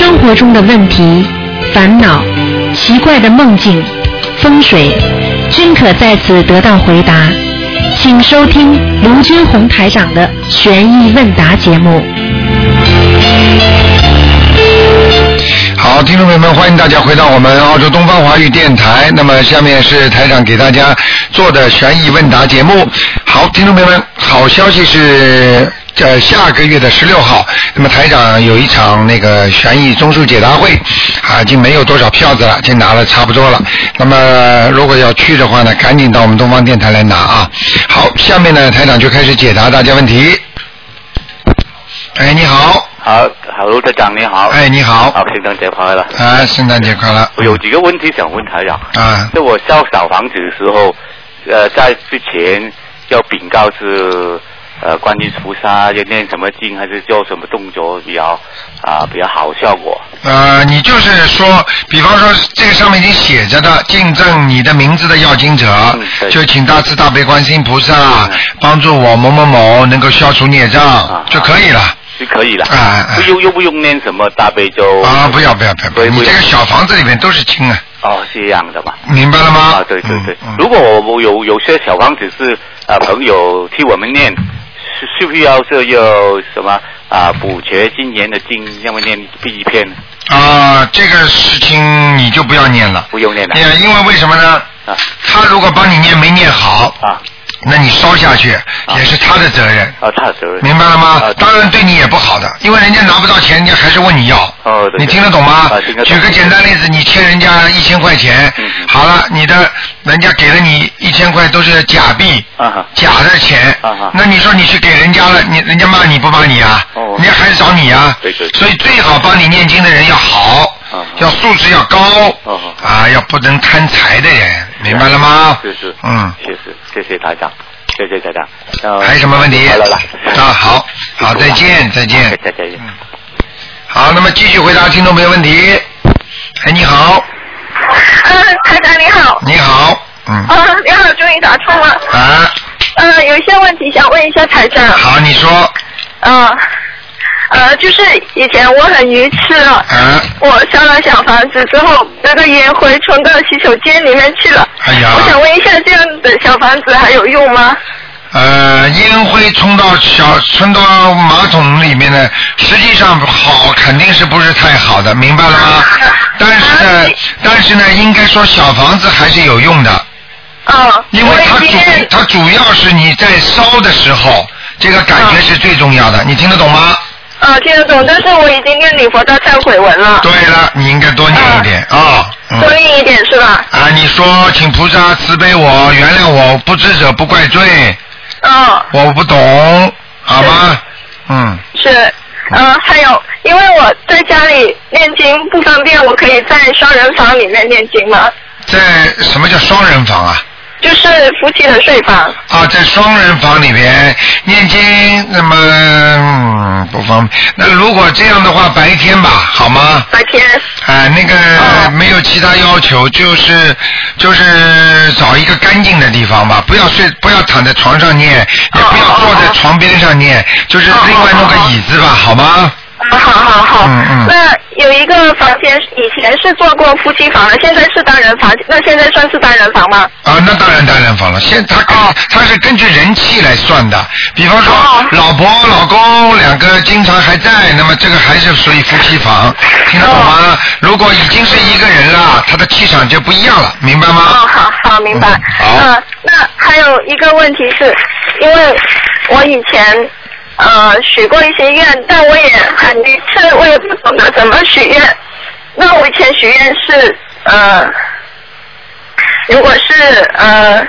生活中的问题、烦恼、奇怪的梦境、风水，均可在此得到回答。请收听卢军红台长的悬疑问答节目。好，听众朋友们，欢迎大家回到我们澳洲东方华语电台。那么下面是台长给大家做的悬疑问答节目。好，听众朋友们，好消息是。呃，下个月的十六号，那么台长有一场那个悬疑综述解答会，啊，已经没有多少票子了，已经拿了差不多了。那么如果要去的话呢，赶紧到我们东方电台来拿啊。好，下面呢，台长就开始解答大家问题。哎，你好。好，Hello，台长你好。哎，你好。好，圣诞节快乐。啊，圣诞节快乐。我有几个问题想问台长。啊。就我烧小房子的时候，呃，在之前要禀告是。呃，观音菩萨要念什么经，还是做什么动作比较啊比较好效果？呃，你就是说，比方说这个上面已经写着的，敬证你的名字的要经者，就请大慈大悲观世音菩萨帮助我某某某能够消除孽障就可以了。就可以了。啊不用又不用念什么大悲咒。啊，不要不要不要！你这个小房子里面都是经啊。哦，是这样的吧。明白了吗？啊，对对对。如果我我有有些小房子是啊朋友替我们念。需不需要这有什么啊？补缺今年的经，要不念第一篇？啊，这个事情你就不要念了。不用念了。因为为什么呢？啊。他如果帮你念没念好。啊。那你烧下去也是他的责任。啊，他的责任。明白了吗？当然对你也不好的，因为人家拿不到钱，人家还是问你要。哦，你听得懂吗？举个简单例子，你欠人家一千块钱，好了，你的人家给了你一千块都是假币，啊假的钱，啊那你说你去给人家了，你人家骂你不骂你啊？人家还是找你啊？对对。所以最好帮你念经的人要好，啊要素质要高，啊，要不能贪财的人，明白了吗？是是。嗯。谢谢谢谢台长。谢谢大家。还有什么问题？好了了。啊，好，好，再见，再见。再见。嗯。好，那么继续回答听众朋友问题。哎，你好。嗯，台长你好。你好。嗯。啊，你好，终于打通了。啊。嗯，有一些问题想问一下台长。好，你说。嗯。呃，就是以前我很愚痴了。啊。我烧了小房子之后，那个烟灰冲到洗手间里面去了。哎呀。我想问一下，这样的小房子还有用吗？呃，烟灰冲到小冲到马桶里面呢，实际上好肯定是不是太好的，明白了吗？但是呢，但是呢，应该说小房子还是有用的。啊。因为它主它主要是你在烧的时候，这个感觉是最重要的，你听得懂吗？啊，听得懂，但是我已经念礼佛大忏悔文了。对了，你应该多念一点啊。多念一点是吧？啊，你说，请菩萨慈悲我，原谅我，不知者不怪罪。嗯。我不懂，好吗？嗯。是，嗯，还有，因为我在家里念经不方便，我可以在双人房里面念经吗？在什么叫双人房啊？就是夫妻的睡房。啊，在双人房里边念经，那么嗯不方便。那如果这样的话，白天吧，好吗？白天。啊，那个没有其他要求，就是就是找一个干净的地方吧，不要睡，不要躺在床上念，也不要坐在床边上念，就是另外弄个椅子吧，好吗？好好好，嗯嗯。那有一个房间以前是做过夫妻房的，现在是单人房，那现在算是单人房吗？啊，那当然单人房了。现他啊他是根据人气来算的，比方说老婆老公两个经常还在，那么这个还是属于夫妻房，听得懂吗？如果已经是一个人了，他的气场就不一样了，明白吗？哦，好好明白。好。嗯，那还有一个问题是，因为我以前。呃，许过一些愿，但我也很愚痴，我也不懂得怎么许愿。那我以前许愿是，呃，如果是呃，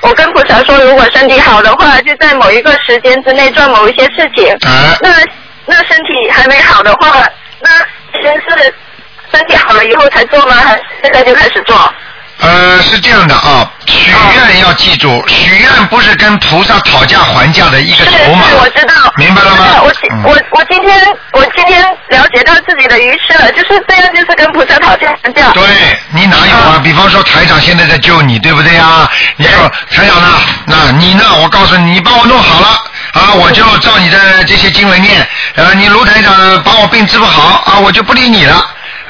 我跟菩萨说，如果身体好的话，就在某一个时间之内做某一些事情。啊。那那身体还没好的话，那先是身体好了以后才做吗？还是现在就开始做？呃，是这样的啊，许愿要记住，许愿不是跟菩萨讨价还价的一个筹码。是，我知道。明白了吗？我我我今天我今天了解到自己的愚痴了，就是这样，就是跟菩萨讨价还价。对你哪有啊？比方说台长现在在救你，对不对呀？你说台长呢？那你呢？我告诉你，你帮我弄好了，啊，我就照你的这些经文念，呃，你卢台长把我病治不好啊，我就不理你了。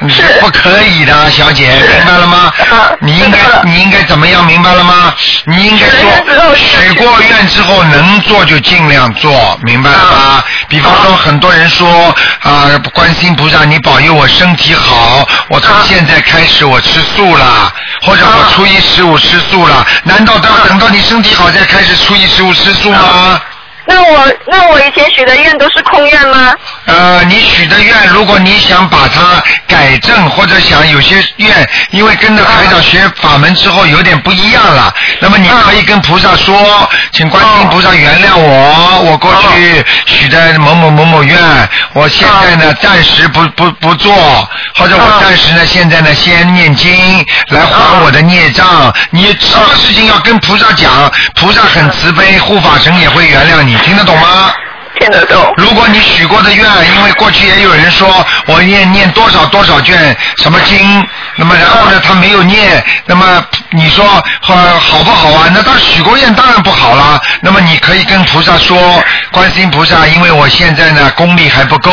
是不可以的，小姐，明白了吗啊？你应该你应该怎么样？明白了吗？你应该说许过愿之后能做就尽量做，明白了吗？比方说，很多人说啊，观世音菩萨，你保佑我身体好，我从啊现在开始我吃素了，或者我啊初一十五吃素了，难道都要等到你身体好再开始初一十五吃素吗？那我那我以前许的愿都是空愿吗？呃，你许的愿，如果你想把它改正，或者想有些愿，因为跟着台长学法门之后有点不一样了，那么你可以跟菩萨说，请观音菩萨原谅我，我过去许的某某某某愿，我现在呢暂时不不不做，或者我暂时呢现在呢先念经来还我的孽障。你什么事情要跟菩萨讲，菩萨很慈悲，护法神也会原谅你，听得懂吗？听得懂。如果你许过的愿，因为过去也有人说我念念多少多少卷什么经，那么然后呢他没有念，那么你说好好不好啊？那他许过愿当然不好啦。那么你可以跟菩萨说，观世音菩萨，因为我现在呢功力还不够。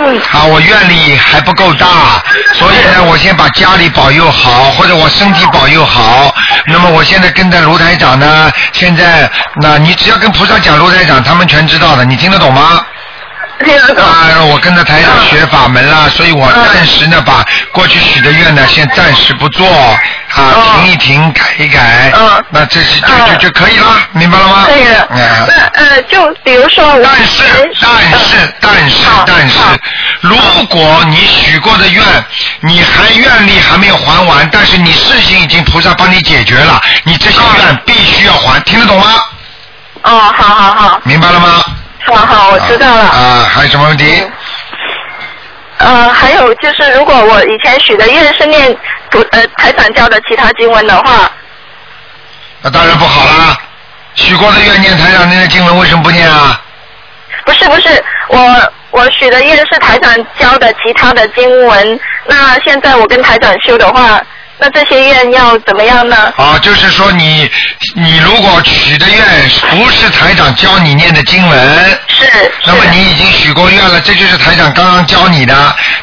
嗯啊，我愿力还不够大，所以呢，我先把家里保佑好，或者我身体保佑好。那么我现在跟着卢台长呢，现在那你只要跟菩萨讲卢台长，他们全知道的，你听得懂吗？听得懂。啊，我跟着台长学法门了，所以我嗯暂时呢把过去许的愿呢，先暂时不做，啊，哦停一停，改一改，嗯那这是就嗯就就可以了，明白了吗？可以了。嗯那呃，就比如说我但是，但是，但是，但是，如果你许过的愿，你还愿力还没有还完，但是你事情已经菩萨帮你解决了，你这些愿必须要还，听得懂吗？哦，好好好，明白了吗？好好，我知道了。啊，还有什么问题？呃，还有就是，如果我以前许的愿是念图呃台长教的其他经文的话，那当然不好啦。许过的愿念台长念的经文为什么不念啊？不是不是，我我许的愿是台长教的其他的经文，那现在我跟台长修的话，那这些愿要怎么样呢？啊，就是说你你如果许的愿不是台长教你念的经文，是那么你已经许过愿了，这就是台长刚刚教你的，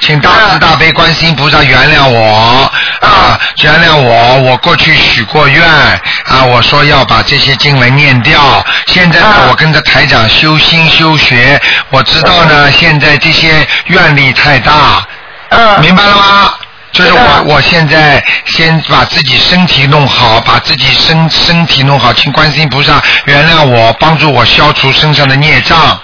请大慈大悲观世音菩萨原谅我啊，原谅我，我过去许过愿啊，我说要把这些经文念掉，现在呢啊，我跟着台长修心修学，我知道呢，现在这些愿力太大，嗯明白了吗？就是我，我现在先把自己身体弄好，把自己身身体弄好，请观世音菩萨原谅我，帮助我消除身上的孽障。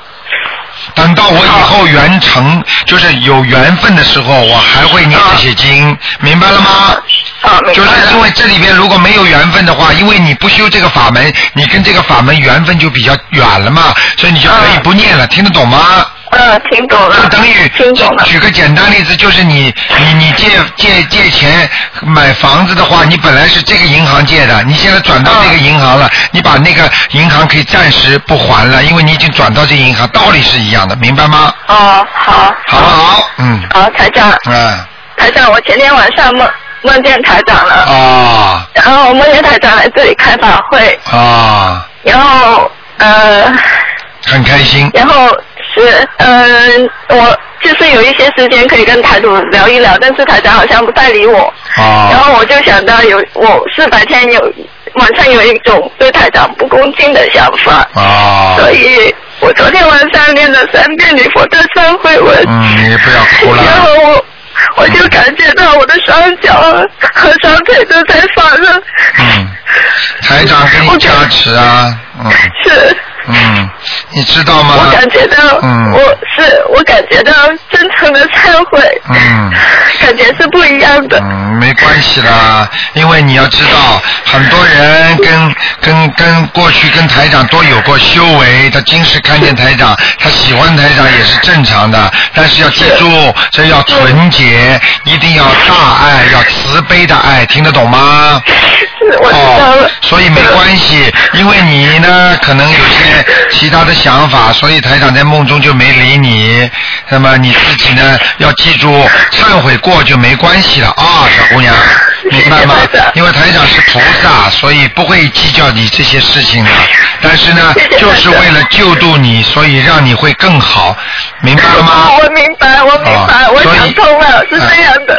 等到我以后圆成，就是有缘分的时候，我还会念这些经，明白了吗？啊，明就是。因为这里边如果没有缘分的话，因为你不修这个法门，你跟这个法门缘分就比较远了嘛，所以你就可以不念了，听得懂吗？嗯，听懂了。就等于听懂了。举个简单例子，就是你你你借借借钱买房子的话，你本来是这个银行借的，你现在转到那个银行了，你把那个银行可以暂时不还了，因为你已经转到这个银行，道理是一样的，明白吗？哦，好。好不好？嗯，好，台长，嗯，台长，我前天晚上梦梦见台长了，啊然后我梦见台长来这里开法会，啊，然后呃，很开心，然后是嗯、我就是有一些时间可以跟台主聊一聊，但是台长好像不太理我，然啊后我就想到有我是白天有晚上有一种对台长不恭敬的想法，啊，所以我昨天晚上念了三遍礼佛的忏悔文，嗯，你不要哭了，然后我我就感觉到我的双脚和双腿都在发热。嗯，台长给你加持啊，嗯。是，嗯，你知道吗？我感觉到，嗯我是我感觉到真诚的忏悔，嗯感觉是不一样的。嗯，没关系啦，因为你要知道，很多人跟跟跟过去跟台长都有过修为，他今世看见台长，他喜欢台长也是正常的，但是要记住，这要纯洁，一定要大爱，要慈悲的爱，听得懂吗？是，我知道了。哦，所以没关系，因为你呢可能有些其他的想法，所以台长在梦中就没理你。那么你自己呢要记住，忏悔过就没关系了啊，小姑娘。明白吗？因为台长是菩萨，所以不会计较你这些事情的。但是呢 就是为了救度你，所以让你会更好，明白了吗？我明白，我明白，我想通了，是这样的。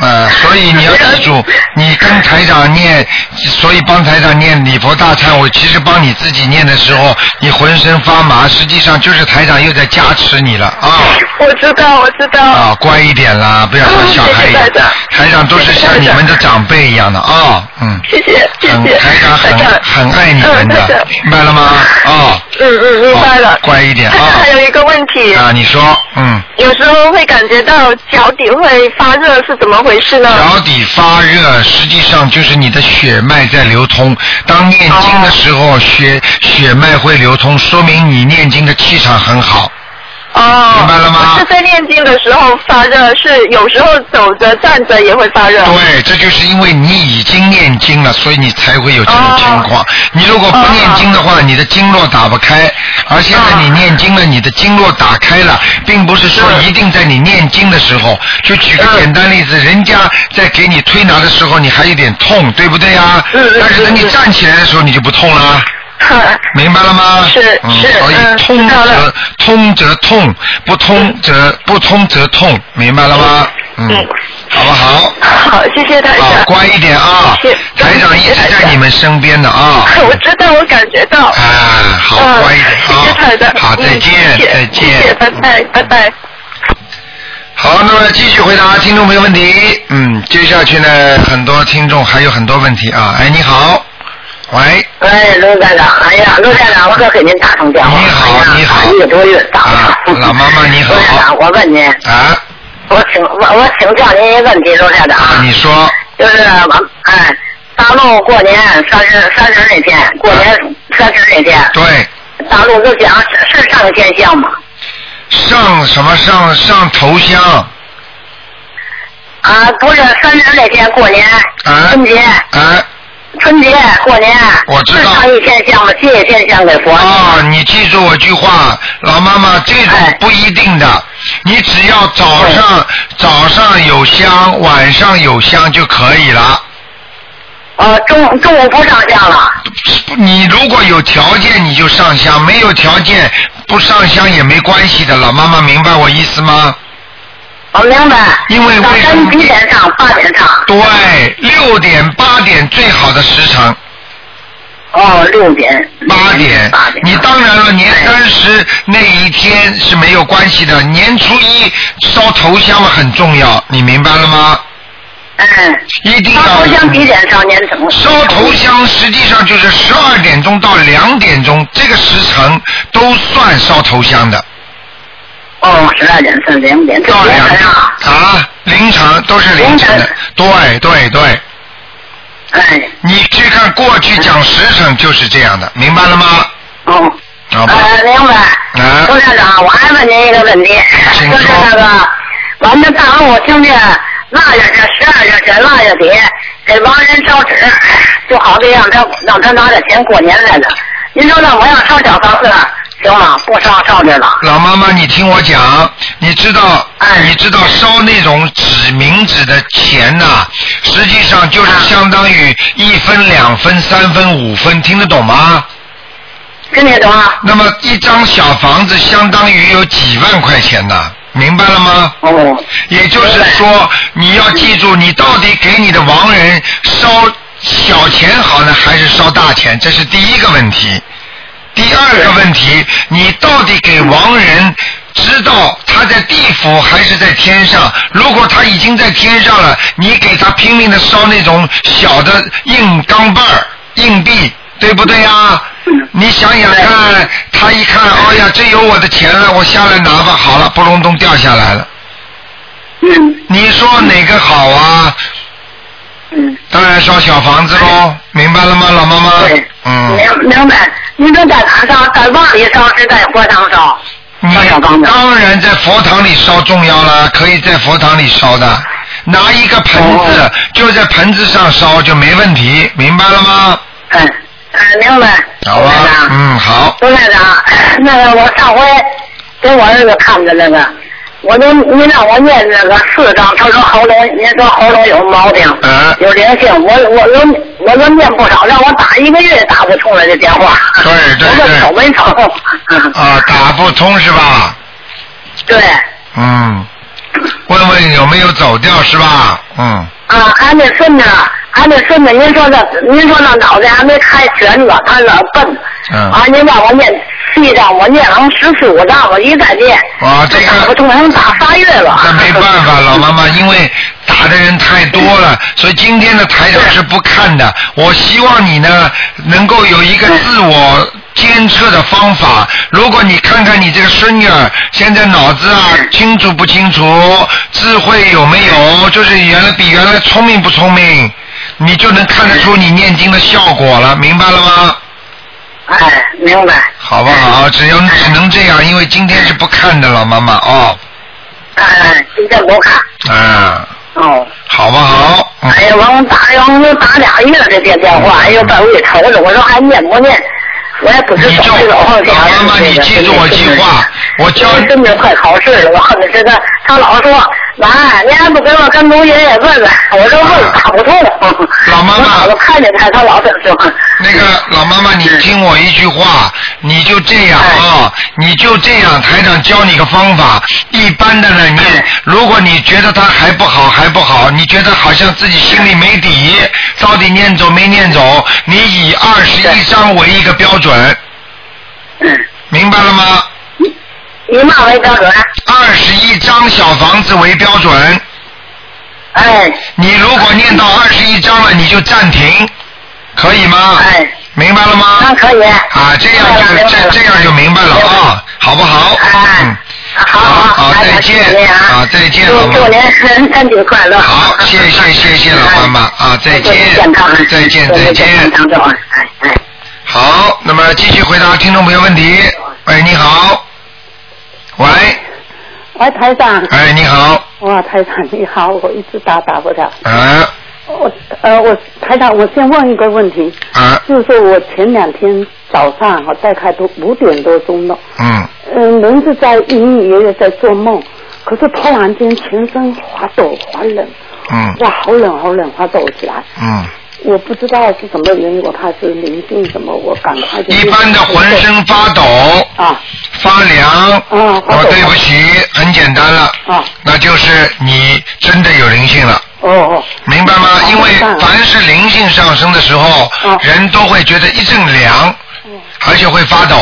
呃，所以你要记住，你跟台长念，所以帮台长念礼佛大忏我，其实帮你自己念的时候，你浑身发麻，实际上就是台长又在加持你了啊。我知道，我知道。啊，乖一点啦，不要像小孩一样。台长都是像你们的长辈一样的啊，嗯，谢谢，谢很谢。台长很台长很爱你们的长，明白了吗？啊，嗯嗯，明白了好。乖一点啊还有一个问题，啊，你说，嗯，有时候会感觉到脚底会发热，是怎么回事呢？脚底发热，实际上就是你的血脉在流通。当念经的时候，血血脉会流通，说明你念经的气场很好。哦，明白了吗是在念经的时候发热，是有时候走着站着也会发热。对，这就是因为你已经念经了，所以你才会有这种情况。你如果不念经的话，你的经络打不开。而现在你念经了，你的经络打开了，并不是说一定在你念经的时候。就举个简单例子，人家在给你推拿的时候，你还有点痛，对不对呀？嗯嗯但是等你嗯站起来的时候，你就不痛了。明白了吗？是所以嗯通则通则痛，不通则不通则痛，明白了吗？嗯嗯，好不好？好，谢谢台啊，长。乖一点啊谢！台长一直在你们身边的啊。我知道，我感觉到。啊，好，嗯乖一点谢谢台长。啊！好，再嗯见，再谢谢，见。拜拜，拜拜。好，那么继续回答听众朋友问题。嗯，接下去呢，很多听众还有很多问题啊。哎，你好，喂，喂，卢站长，哎呀，卢站长，我可给您打通电话。你好哎你好一个多月打啊老妈妈你好卢站长，我问您，啊。我请我我请教您一个问题，卢站长，啊，你说。就是我哎，大陆过年三十三十那天，过年三十那天，对，大陆都讲是是上天香吗？上什么上上头香。啊，不是三十那天过年，啊春节啊春节过年，我知道是上一天香吗？谢谢天香给佛。啊！你记住我句话，老妈妈，这种哎不一定的，你只要早上早上有香，晚上有香就可以了。呃，中中午不上香了。你如果有条件你就上香，没有条件不上香也没关系的。老妈妈明白我意思吗？我明白。因为早为什么点上？八点上。对，六点八点最好的时辰，哦，六点。八点八点。。你当然了，年三十那一天是没有关系的，年初一烧头香嘛很重要，你明白了吗？嗯。一定烧头香要几点上？年成。烧头香，实际上就是十二点钟到两点钟这个时辰都算烧头香的。哦，十二点是零点，这到两点凌晨啊。啊，凌晨都是凌晨的，对对对，哎，你去看过去讲时辰就是这样的，明白了吗？哦。好吧，呃，明白。啊卢站长，我还问您一个问题，请就是说那个，完了大陆听见腊月是十二月是腊月底给亡人烧纸，就好比让他让他拿着钱过年来了。您说那我要烧小房子，行吗？不烧上面了。老妈妈，你听我讲，你知道，哎你知道烧那种纸冥纸的钱呐、实际上就是相当于一分、两分、三分、五分，听得懂吗？听得懂啊？那么一张小房子相当于有几万块钱呢，明白了吗？哦。也就是说，你要记住，你到底给你的亡人烧小钱好呢，还是烧大钱？这是第一个问题。第二个问题，你到底给亡人知道他在地府还是在天上？如果他已经在天上了，你给他拼命的烧那种小的硬钢镚儿、硬币，对不对呀？你想想看，他一看，哎呀，这有我的钱了，我下来拿吧，好了，扑隆咚掉下来了。嗯你说哪个好啊？嗯。当然烧小房子喽，明白了吗，老妈妈？对。嗯，明明白。您说在哪烧？在往里烧是在佛堂烧？当然在佛堂里烧重要了，可以在佛堂里烧的。拿一个盆子，哦就在盆子上烧就没问题，明白了吗？嗯嗯，明白。好吧卢站，长。嗯，好，卢站长，那个我上回给我儿子看的那个，我就你让我念那个四张，他说喉咙，您说喉咙有毛病，嗯有灵性，我我都我都念不少，让我打一个月也打不通了这电话。对对我对说瞅没瞅？啊，打不通是吧？对，嗯，问问有没有走掉是吧？嗯，啊，还那孙子，还那孙子，您说那您说那脑袋还没开全呢，他老笨。嗯啊，您让我念七张，我念了十四五张，我一再念。啊这个打不通，还能打仨月了。那没办法，老妈妈，因为打的人太多了，所以今天的台长是不看的。我希望你呢能够有一个自我监测的方法。如果你看看你这个孙女儿现在脑子啊清楚不清楚，智慧有没有，就是原来比原来聪明不聪明，你就能看得出你念经的效果了，明白了吗？哎，明白。好不好？只要只能这样，因为今天是不看的，了妈妈哦，哎，今天不看。啊，哦。好不好？嗯哎呀，完打完我打俩月了这电电话，哎呦，把我给愁的，我说还念不念？我也不知道你就这个后天。老妈妈，你记住我一句话，我教我真的快考试了，我恨的是他，他老说妈，你还不给我跟卢爷爷问问？我这问打不通。老妈妈我看见他，他老这说。那个老妈妈，你听我一句话，你就这样啊，你就这样，台长教你个方法。一般的呢，你如果你觉得他还不好，还不好，你觉得好像自己心里没底，到底念走没念走，你以二十一章为一个标准，嗯，明白了吗？以嘛为标准？二十一张小房子为标准。哎。你如果念到二十一张了，你就暂停，可以吗？哎。明白了吗？那可以。啊，这样就这这样就明白了啊，好不好？嗯。好好好，再见啊，再见，老妈祝您身体快乐。好，谢谢谢谢老妈妈啊，再见，再见再见。哎哎。好，那么继续回答听众朋友问题。喂，你好。喂，喂，台长。哎，你好。哇，台长你好，我一直打打不了。啊。我呃，我台长，我先问一个问题，啊，就是说我前两天早上哈，大概都五点多钟了，嗯。嗯，人是在隐隐约约在做梦，可是突然间全身发抖发冷，嗯。哇，好冷好冷，发抖起来，嗯，我不知道是什么原因，我怕是灵性什么，我赶快就一般的浑身发抖。啊发凉，嗯，哦，对不起，很简单了，啊，那就是你真的有灵性了。哦哦，明白吗？因为凡是灵性上升的时候，人都会觉得一阵凉，而且会发抖，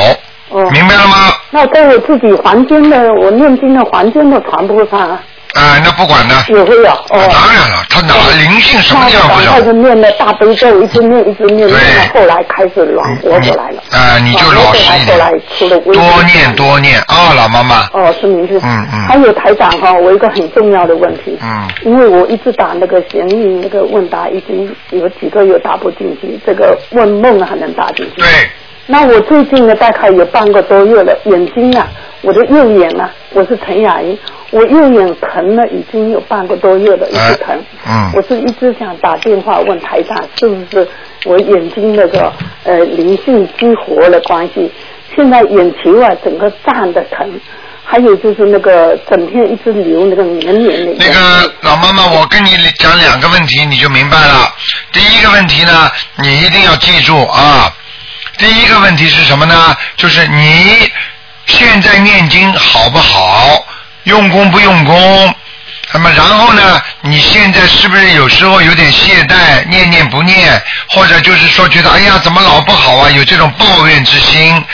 哦，明白了吗？那在我自己房间的，我念经的房间的床铺上啊啊，那不管呢。也会有哦。当然了，他哪灵性什么地方不那我赶快就？念了大悲咒，一直念一直念，念到后来开始软活过来了。啊，你就老实一后来点，出了危险多念多念啊，老妈妈。哦，是明是。嗯嗯还有台长哈，我一个很重要的问题，嗯因为我一直打那个闲语那个问答，已经有几个月打不进去，这个问梦还能打进去。对。那我最近呢，大概有半个多月了，眼睛啊，我的右眼啊，我是陈雅英，我右眼疼了已经有半个多月了，一直疼。嗯我是一直想打电话问台长，是不是我眼睛那个呃灵性激活的关系？现在眼球啊整个胀的疼，还有就是那个整天一直流那个黏黏的。那个老妈妈，我跟你讲两个问题，你就明白了。第一个问题呢，你一定要记住啊。第一个问题是什么呢？就是你现在念经好不好，用功不用功。那么然后呢？你现在是不是有时候有点懈怠，念念不念，或者就是说觉得哎呀怎么老不好啊，有这种抱怨之心？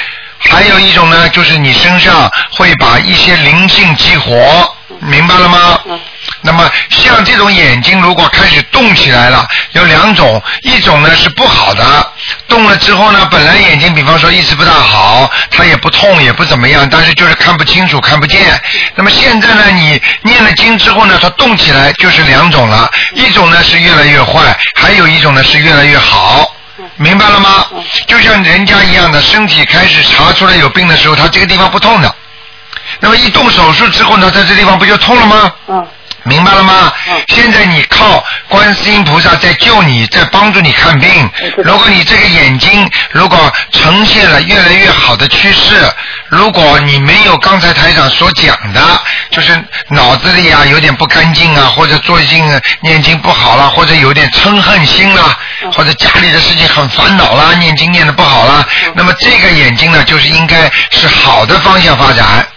还有一种呢，就是你身上会把一些灵性激活，明白了吗？那么像这种眼睛如果开始动起来了，有两种，一种呢是不好的，动了之后呢，本来眼睛比方说一直不大好，它也不痛也不怎么样，但是就是看不清楚看不见。那么现在呢，你念了经之后呢，它动起来就是两种了，一种呢是越来越坏，还有一种呢是越来越好。明白了吗？就像人家一样的，身体开始查出来有病的时候，他这个地方不痛的，那么一动手术之后呢，在这地方不就痛了吗？嗯。明白了吗？现在你靠观世音菩萨在救你，在帮助你看病。如果你这个眼睛如果呈现了越来越好的趋势，如果你没有刚才台长所讲的，就是脑子里啊有点不干净啊，或者最近念经不好了，或者有点嗔恨心啦，或者家里的事情很烦恼啦，念经念的不好啦，那么这个眼睛呢，就是应该是好的方向发展。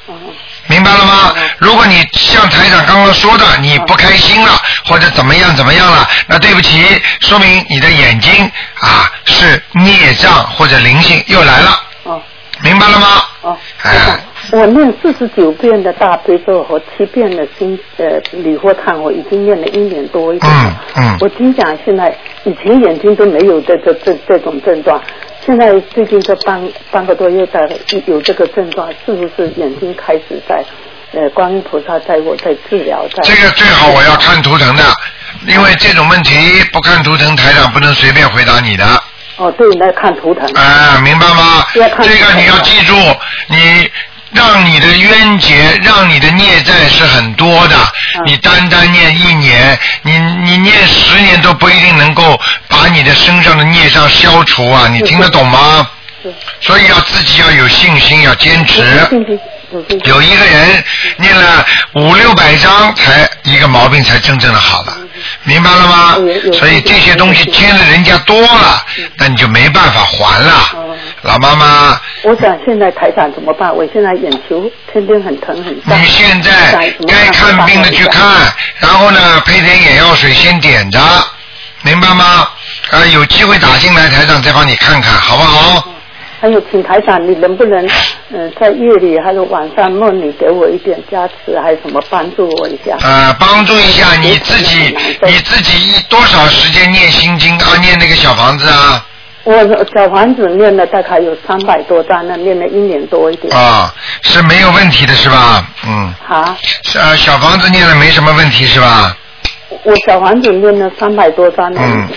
明白了吗？如果你像台长刚刚说的，你不开心了，或者怎么样怎么样了，那对不起，说明你的眼睛啊是孽障或者灵性又来了。哦明白了吗？哦，哎，我念四十九遍的大悲咒和七遍的心呃礼佛忏，我已经念了一年多一点了。嗯嗯我听讲现在以前眼睛都没有这这这这种症状，现在最近这半半个多月在有这个症状，是不是眼睛开始在呃观音菩萨在我在治疗在？这个最好我要看图腾的，因为这种问题不看图腾，台长不能随便回答你的。哦，对，那看图腾。啊，明白吗？这个你要记住，你让你的冤结，让你的孽债是很多的。嗯你单单念一年，你你念十年都不一定能够把你的身上的孽障消除啊！你听得懂吗？是所以要自己要有信心，要坚持。有一个人念了五六百章，才一个毛病才真正的好了，明白了吗？所以这些东西欠了人家多了，那你就没办法还了哦。老妈妈，我想现在台长怎么办？我现在眼球天天很疼很胀。你现在该看病的去看，然后呢配点眼药水先点着，明白吗？呃，有机会打进来，台长再帮你看看，好不好？还有，请台长，你能不能，嗯、在夜里还有晚上梦里给我一点加持，还有什么帮助我一下？呃，帮助一下你自己，你自己一多少时间念心经啊，念那个小房子啊？我小房子念了大概有三百多张了，念了一年多一点。啊，是没有问题的是吧？嗯，啊，呃，小房子念了没什么问题是吧？我小房子念了三百多张了。嗯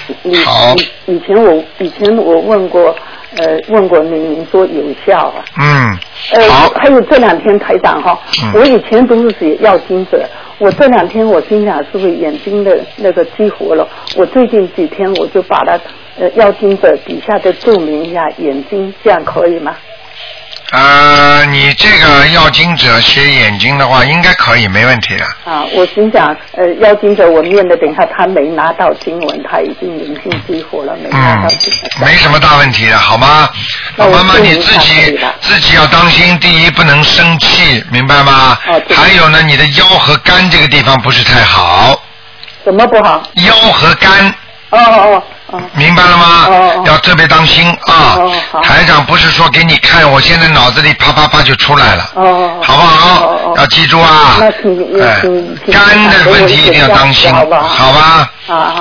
好你以前我以前我问过，呃，问过您，您说有效啊。嗯，呃好，，还有这两天台长哈，嗯我以前都是写药精者，我这两天我心想是不是眼睛的那个激活了？我最近几天我就把它呃药精者底下的注明一下眼睛，这样可以吗？呃，你这个要经者写眼睛的话，应该可以，没问题的。啊，我心想呃要经者我念的，等一下他没拿到经文，他已经灵性激活了，没拿嗯到经文。，没什么大问题的，好吗？那妈妈，你自己自己要当心，第一不能生气，明白吗？还有呢，你的腰和肝这个地方不是太好，什么不好？腰和肝。哦哦哦明白了吗？要特别当心啊！台长不是说给你看，我现在脑子里啪啪啪就出来了，哦哦，好不好？要记住啊！哎肝的问题一定要当心，好吧？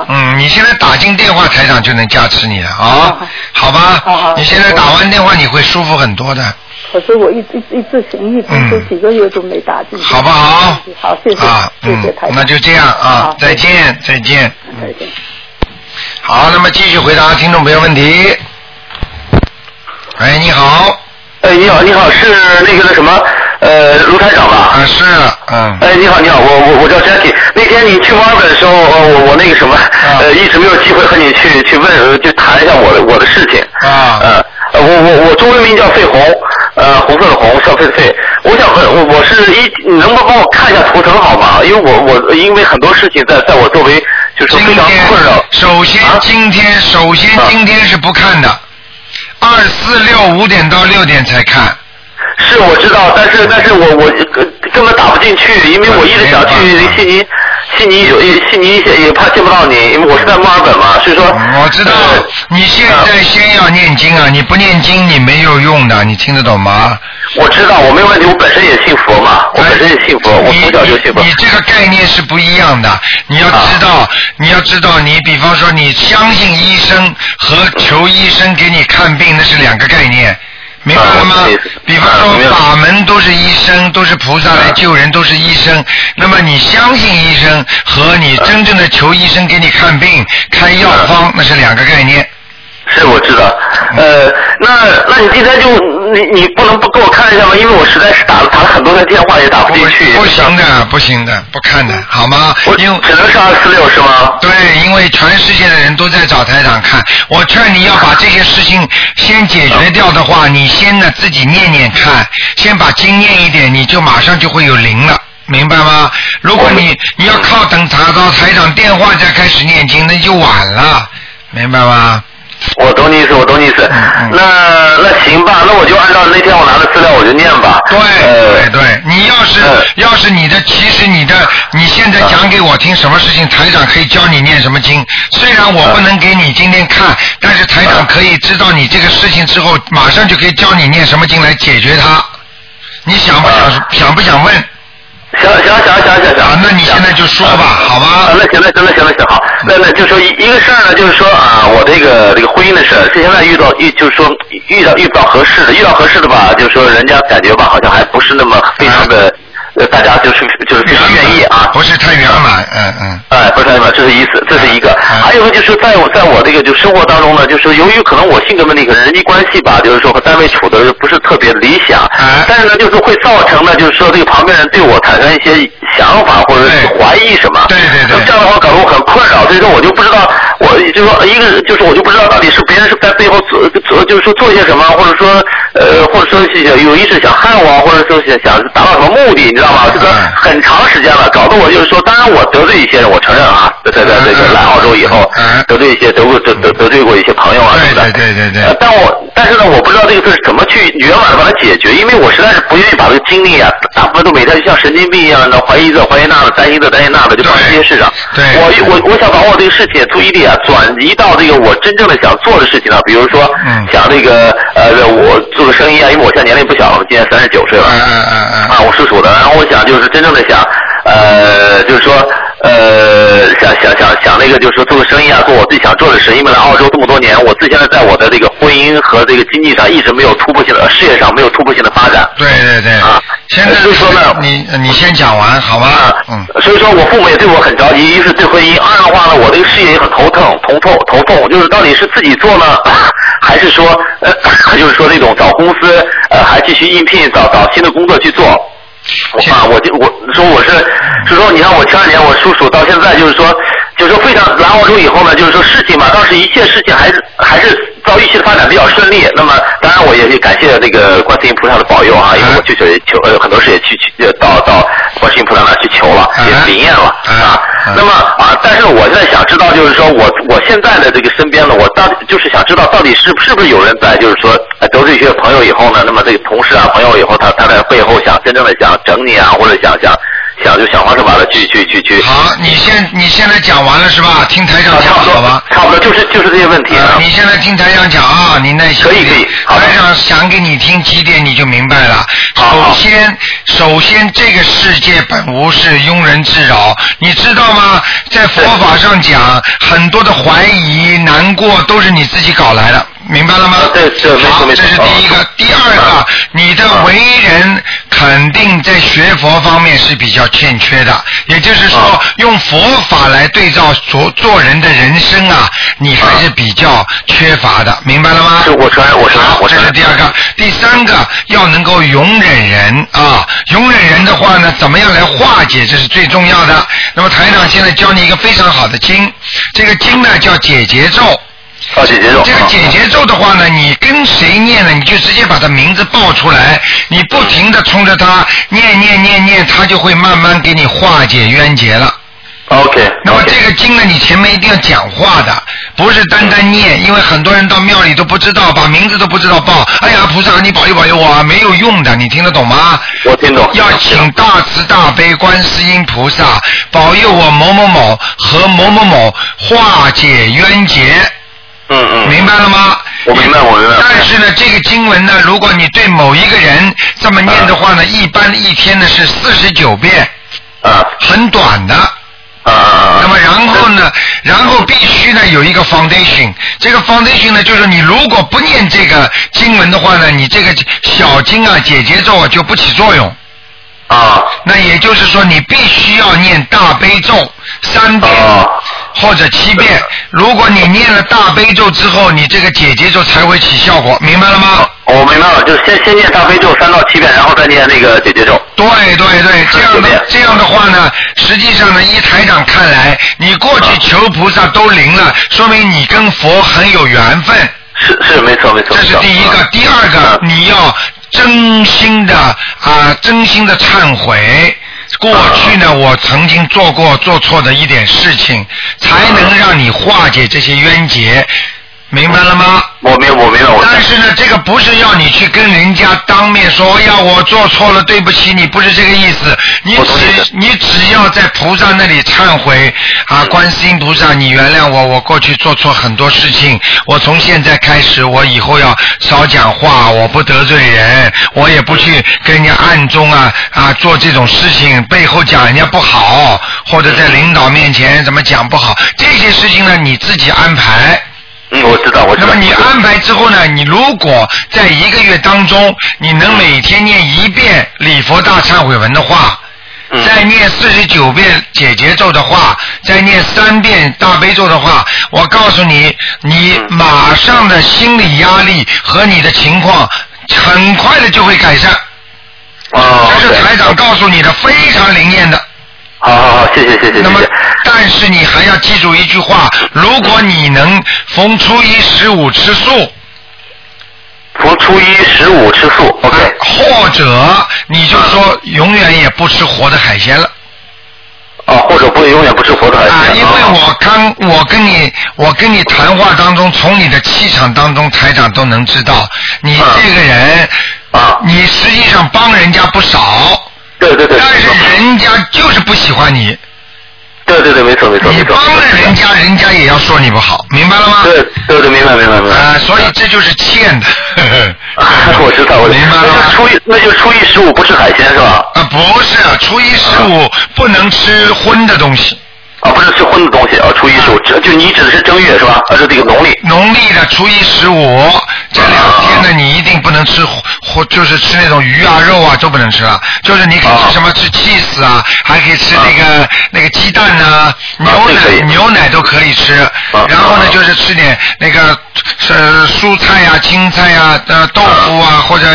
嗯，你现在打进电话，台长就能加持你了啊好，好吧？你现在打完电话，你会舒服很多的，可是我一直一直行，一直都几个月都没打进好不好？好，谢谢，啊，谢谢台长。，嗯那就这样啊好，再见，再见。再见。好，那么继续回答听众朋友问题。哎，你好，哎，你好，你好，是那个那什么，呃，卢台长吧？啊是，嗯，哎，你好，你好，我我我叫 Jackie。那天你去墨尔本的时候，呃我我那个什么，啊呃，一直没有机会和你去去问，呃就谈一下我的我的事情。啊呃，呃我我我中文名叫费红，呃，红色的红，小费费。我想问，我我是一，你能不能帮我看一下图腾好吗？因为我我因为很多事情在在我周围就是今非常天困扰。首先啊今天首先啊今天是不看的，二四六五点到六点才看。是我知道，但是但是我我呃根本打不进去，因为我一直想去悉尼，悉尼有悉尼也也怕见不到你，因为我是在墨尔本嘛，所以说。嗯我知道呃，你现在先要念经啊，你不念经你没有用的，你听得懂吗？我知道，我没有问题，我本身也信佛嘛，我本身也信佛，我你从小就信佛你。你这个概念是不一样的，你要知道，啊你要知道，你比方说你相信医生和求医生给你看病那是两个概念。明白了吗？比方说法门都是医生，都是菩萨来救人，都是医生。那么你相信医生和你真正的求医生给你看病、开药方，那是两个概念。是我知道，呃，那那那你今天就你你不能不给我看一下吗？因为我实在是打了打了很多的电话也打不进去。不行的，不行的，不看的，好吗？因为只能是二四六是吗？对，因为全世界的人都在找台长看。我劝你要把这些事情先解决掉的话，你先呢自己念念看，先把经念一点，你就马上就会有灵了。明白吗？如果你你要靠等打到台长电话再开始念经，那就晚了，明白吗？我懂你意思，我懂你意思。嗯那那行吧，那我就按照那天我拿的资料我就念吧。对呃对对，你要是嗯要是你的，其实你的你现在讲给我听什么事情，台长可以教你念什么经。虽然我不能给你今天看，但是台长可以知道你这个事情之后，马上就可以教你念什么经来解决它。你想不想想不想问？行行行行行行。啊，那你现在就说吧，好啊，吧？那行，了行，了行，了行，好，那那就说一一个事儿呢，就是说啊，我这个这个婚姻的事儿，现在遇到遇，就是说遇到遇不到合适的，遇到合适的吧，就是说人家感觉吧，好像还不是那么非常的，呃，大家就是就是非常愿意啊。不是太圆满，嗯嗯。哎，不是太圆满？这是意思，这是一个。嗯还有呢，就是在我在我这个就生活当中呢，就是由于可能我性格问题，可能人际关系吧，就是说和单位处的不是特别理想，哎但是呢，就是会造成呢，就是说这个旁边人对我产生一些想法或者是怀疑什么。对对对这样的话搞得我很困扰，所以说我就不知道，我就说一个就是我就不知道到底是别人是在背后做做就是说做些什么，或者说呃或者说是有意识想害我，或者说想想达到什么目的，你知道吗？这个嗯很长时间了，搞得我就是说，当然我得罪一些人，我承认啊，在在在这个来澳洲以后嗯，得罪一些得过得得得罪过一些朋友啊什么的。对对对对对呃但我但是呢，我不知道这个事儿怎么去圆满的把它解决，因为我实在是不愿意把这个精力啊，大部分都每天就像神经病一样的怀疑这怀疑那的，担心这担心那的，就放这些事上。对我我我想把我这个事情注意力啊转移到这个我真正的想做的事情上，比如说嗯想这个呃我做个生意啊，因为我现在年龄不小了，我今年三十九岁了。嗯嗯嗯嗯。啊，我属鼠的，然后我想就是真正的想，呃，就是说，呃，想想想想那个，就是说做个生意啊，做我自己想做的事。因为来澳洲这么多年，我自己现在在我的这个婚姻和这个经济上一直没有突破性的，呃事业上没有突破性的发展。对对对。啊现在所以说呢你你先讲完好吗啊？，嗯。所以说我父母也对我很着急，一是对婚姻，二的话呢，我这个事业也很头疼，头痛头痛，就是到底是自己做呢，还是说呃，就是说那种找公司呃，还继续应聘找找新的工作去做。啊，我就我说我是，是说你看我前两年我叔叔到现在就是说，就是说非常来澳洲以后呢，就是说事情嘛，当时一切事情还是还是遭预期的发展比较顺利。那么当然我也感谢这个观世音菩萨的保佑啊，因为我舅舅也求呃很多事也去去呃到到观世音菩萨那去求了，也灵验了啊。那么啊，但是我现在想知道，就是说我我现在的这个身边呢，我到底就是想知道到底是是不是有人在，就是说得罪一些朋友以后呢，那么这个同事啊朋友以后，他他在背后想真正的想整你啊，或者想想想就想方设法的去去去去。好，你现你现在讲完了是吧？听台长讲好吧？差不多就是就是这些问题啊啊。你现在听台长讲啊，你耐心可以可以好台长讲给你听几点你就明白了。首先，首先这个世界本无是庸人自扰，你知道吗？在佛法上讲，很多的怀疑、难过都是你自己搞来的，明白了吗？好，这是第一个。第二个，你的为人肯定在学佛方面是比较欠缺的，也就是说啊，用佛法来对照做做人的人生啊，你还是比较缺乏的，明白了吗？是我承认我承认好，这是第二个。第三个，要能够容忍人啊，容忍人的话呢，怎么样来化解，这是最重要的。那么台长现在教你一个非常好的经，这个经呢叫解结咒。啊，姐姐咒。这个解结咒的话呢，你跟谁念呢？你就直接把他名字报出来，你不停的冲着他念念念念，他就会慢慢给你化解冤结了。OK。那么这个经呢，你前面一定要讲话的，不是单单念，因为很多人到庙里都不知道，把名字都不知道报。哎呀，菩萨，你保佑保佑我啊，没有用的，你听得懂吗？我听懂。要请大慈大悲观世音菩萨保佑我某某某和某某某化解冤结。嗯嗯。明白了吗？我明白我明白但是呢，这个经文呢，如果你对某一个人这么念的话呢，一般一天呢是四十九遍，啊很短的。啊啊。那么然后呢，然后必须呢有一个 foundation，这个 foundation 呢就是你如果不念这个经文的话呢，你这个小经啊解结咒啊就不起作用。啊。那也就是说，你必须要念大悲咒三遍，啊或者七遍。如果你念了大悲咒之后，你这个解结咒才会起效果，明白了吗？我明白了，就是先先念大悲咒三到七遍，然后再念那个姐姐咒。对对对，这样的这样的话呢，实际上呢，依台长看来，你过去求菩萨都灵了，说明你跟佛很有缘分。是是，没错没错。这是第一个，第二个，你要真心的啊，真心的忏悔。过去呢，我曾经做过做错的一点事情，才能让你化解这些冤结。明白了吗？我明我明白我。但是呢，这个不是要你去跟人家当面说，哎呀，我做错了，对不起你，不是这个意思。你只你只要在菩萨那里忏悔啊，观世音菩萨，你原谅我，我过去做错很多事情，我从现在开始，我以后要少讲话，我不得罪人，我也不去跟人家暗中啊啊做这种事情，背后讲人家不好，或者在领导面前怎么讲不好，这些事情呢，你自己安排。嗯，我知道，我知道。那么你安排之后呢？你如果在一个月当中，你能每天念一遍礼佛大忏悔文的话，再念四十九遍解结咒的话，再念三遍大悲咒的话，我告诉你，你马上的心理压力和你的情况，很快的就会改善。哦，这是台长告诉你的，非常灵验的。好好好，谢谢谢谢谢谢。那么，但是你还要记住一句话：如果你能逢初一十五吃素，逢初一十五吃素，OK。或者你就说永远也不吃活的海鲜了。啊，或者不永远不吃活的海鲜。啊，因为我刚我跟你我跟你谈话当中，从你的气场当中，台长都能知道，你这个人啊，你实际上帮人家不少。对对对。但是人家就是不喜欢你。对对对，没错没错。你帮了人家，人家也要说你不好，明白了吗？对对对，明白明白明白。啊，所以这就是欠的。我知道，我明白了。那就初一，那就初一十五不吃海鲜是吧？啊，不是，初一十五不能吃荤的东西。啊，不是吃荤的东西啊，初一十五，就就你指的是正月是吧？还是这个农历？农历的初一十五这两天呢，你一定不能吃或就是吃那种鱼啊、肉啊都不能吃了。就是你可以吃什么吃 cheese 啊，还可以吃那个那个鸡蛋呐、牛奶牛奶都可以吃。然后呢，就是吃点那个呃蔬菜呀、青菜呀、呃豆腐啊或者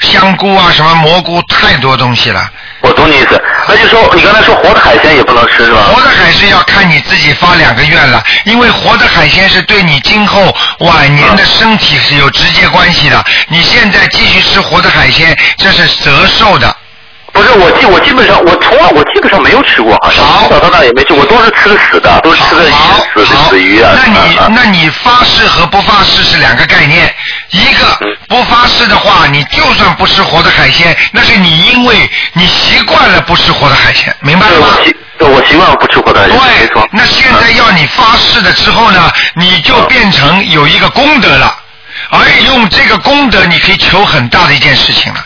香菇啊、什么蘑菇，太多东西了。我懂你意思，那就说你刚才说活的海鲜也不能吃是吧？活的海鲜要看你自己发两个愿了，因为活的海鲜是对你今后晚年的身体是有直接关系的。你现在继续吃活的海鲜，这是折寿的。不是我基我基本上我从来我基本上没有吃过，好像从小到大也没吃过，都是吃的死的，都是吃的死的死鱼啊。那你那你发誓和不发誓是两个概念，一个不发誓的话，你就算不吃活的海鲜，那是你因为你习惯了不吃活的海鲜，明白了吗？对，我习惯不吃活的海鲜。对，没错。那现在要你发誓了之后呢，你就变成有一个功德了，而用这个功德，你可以求很大的一件事情了。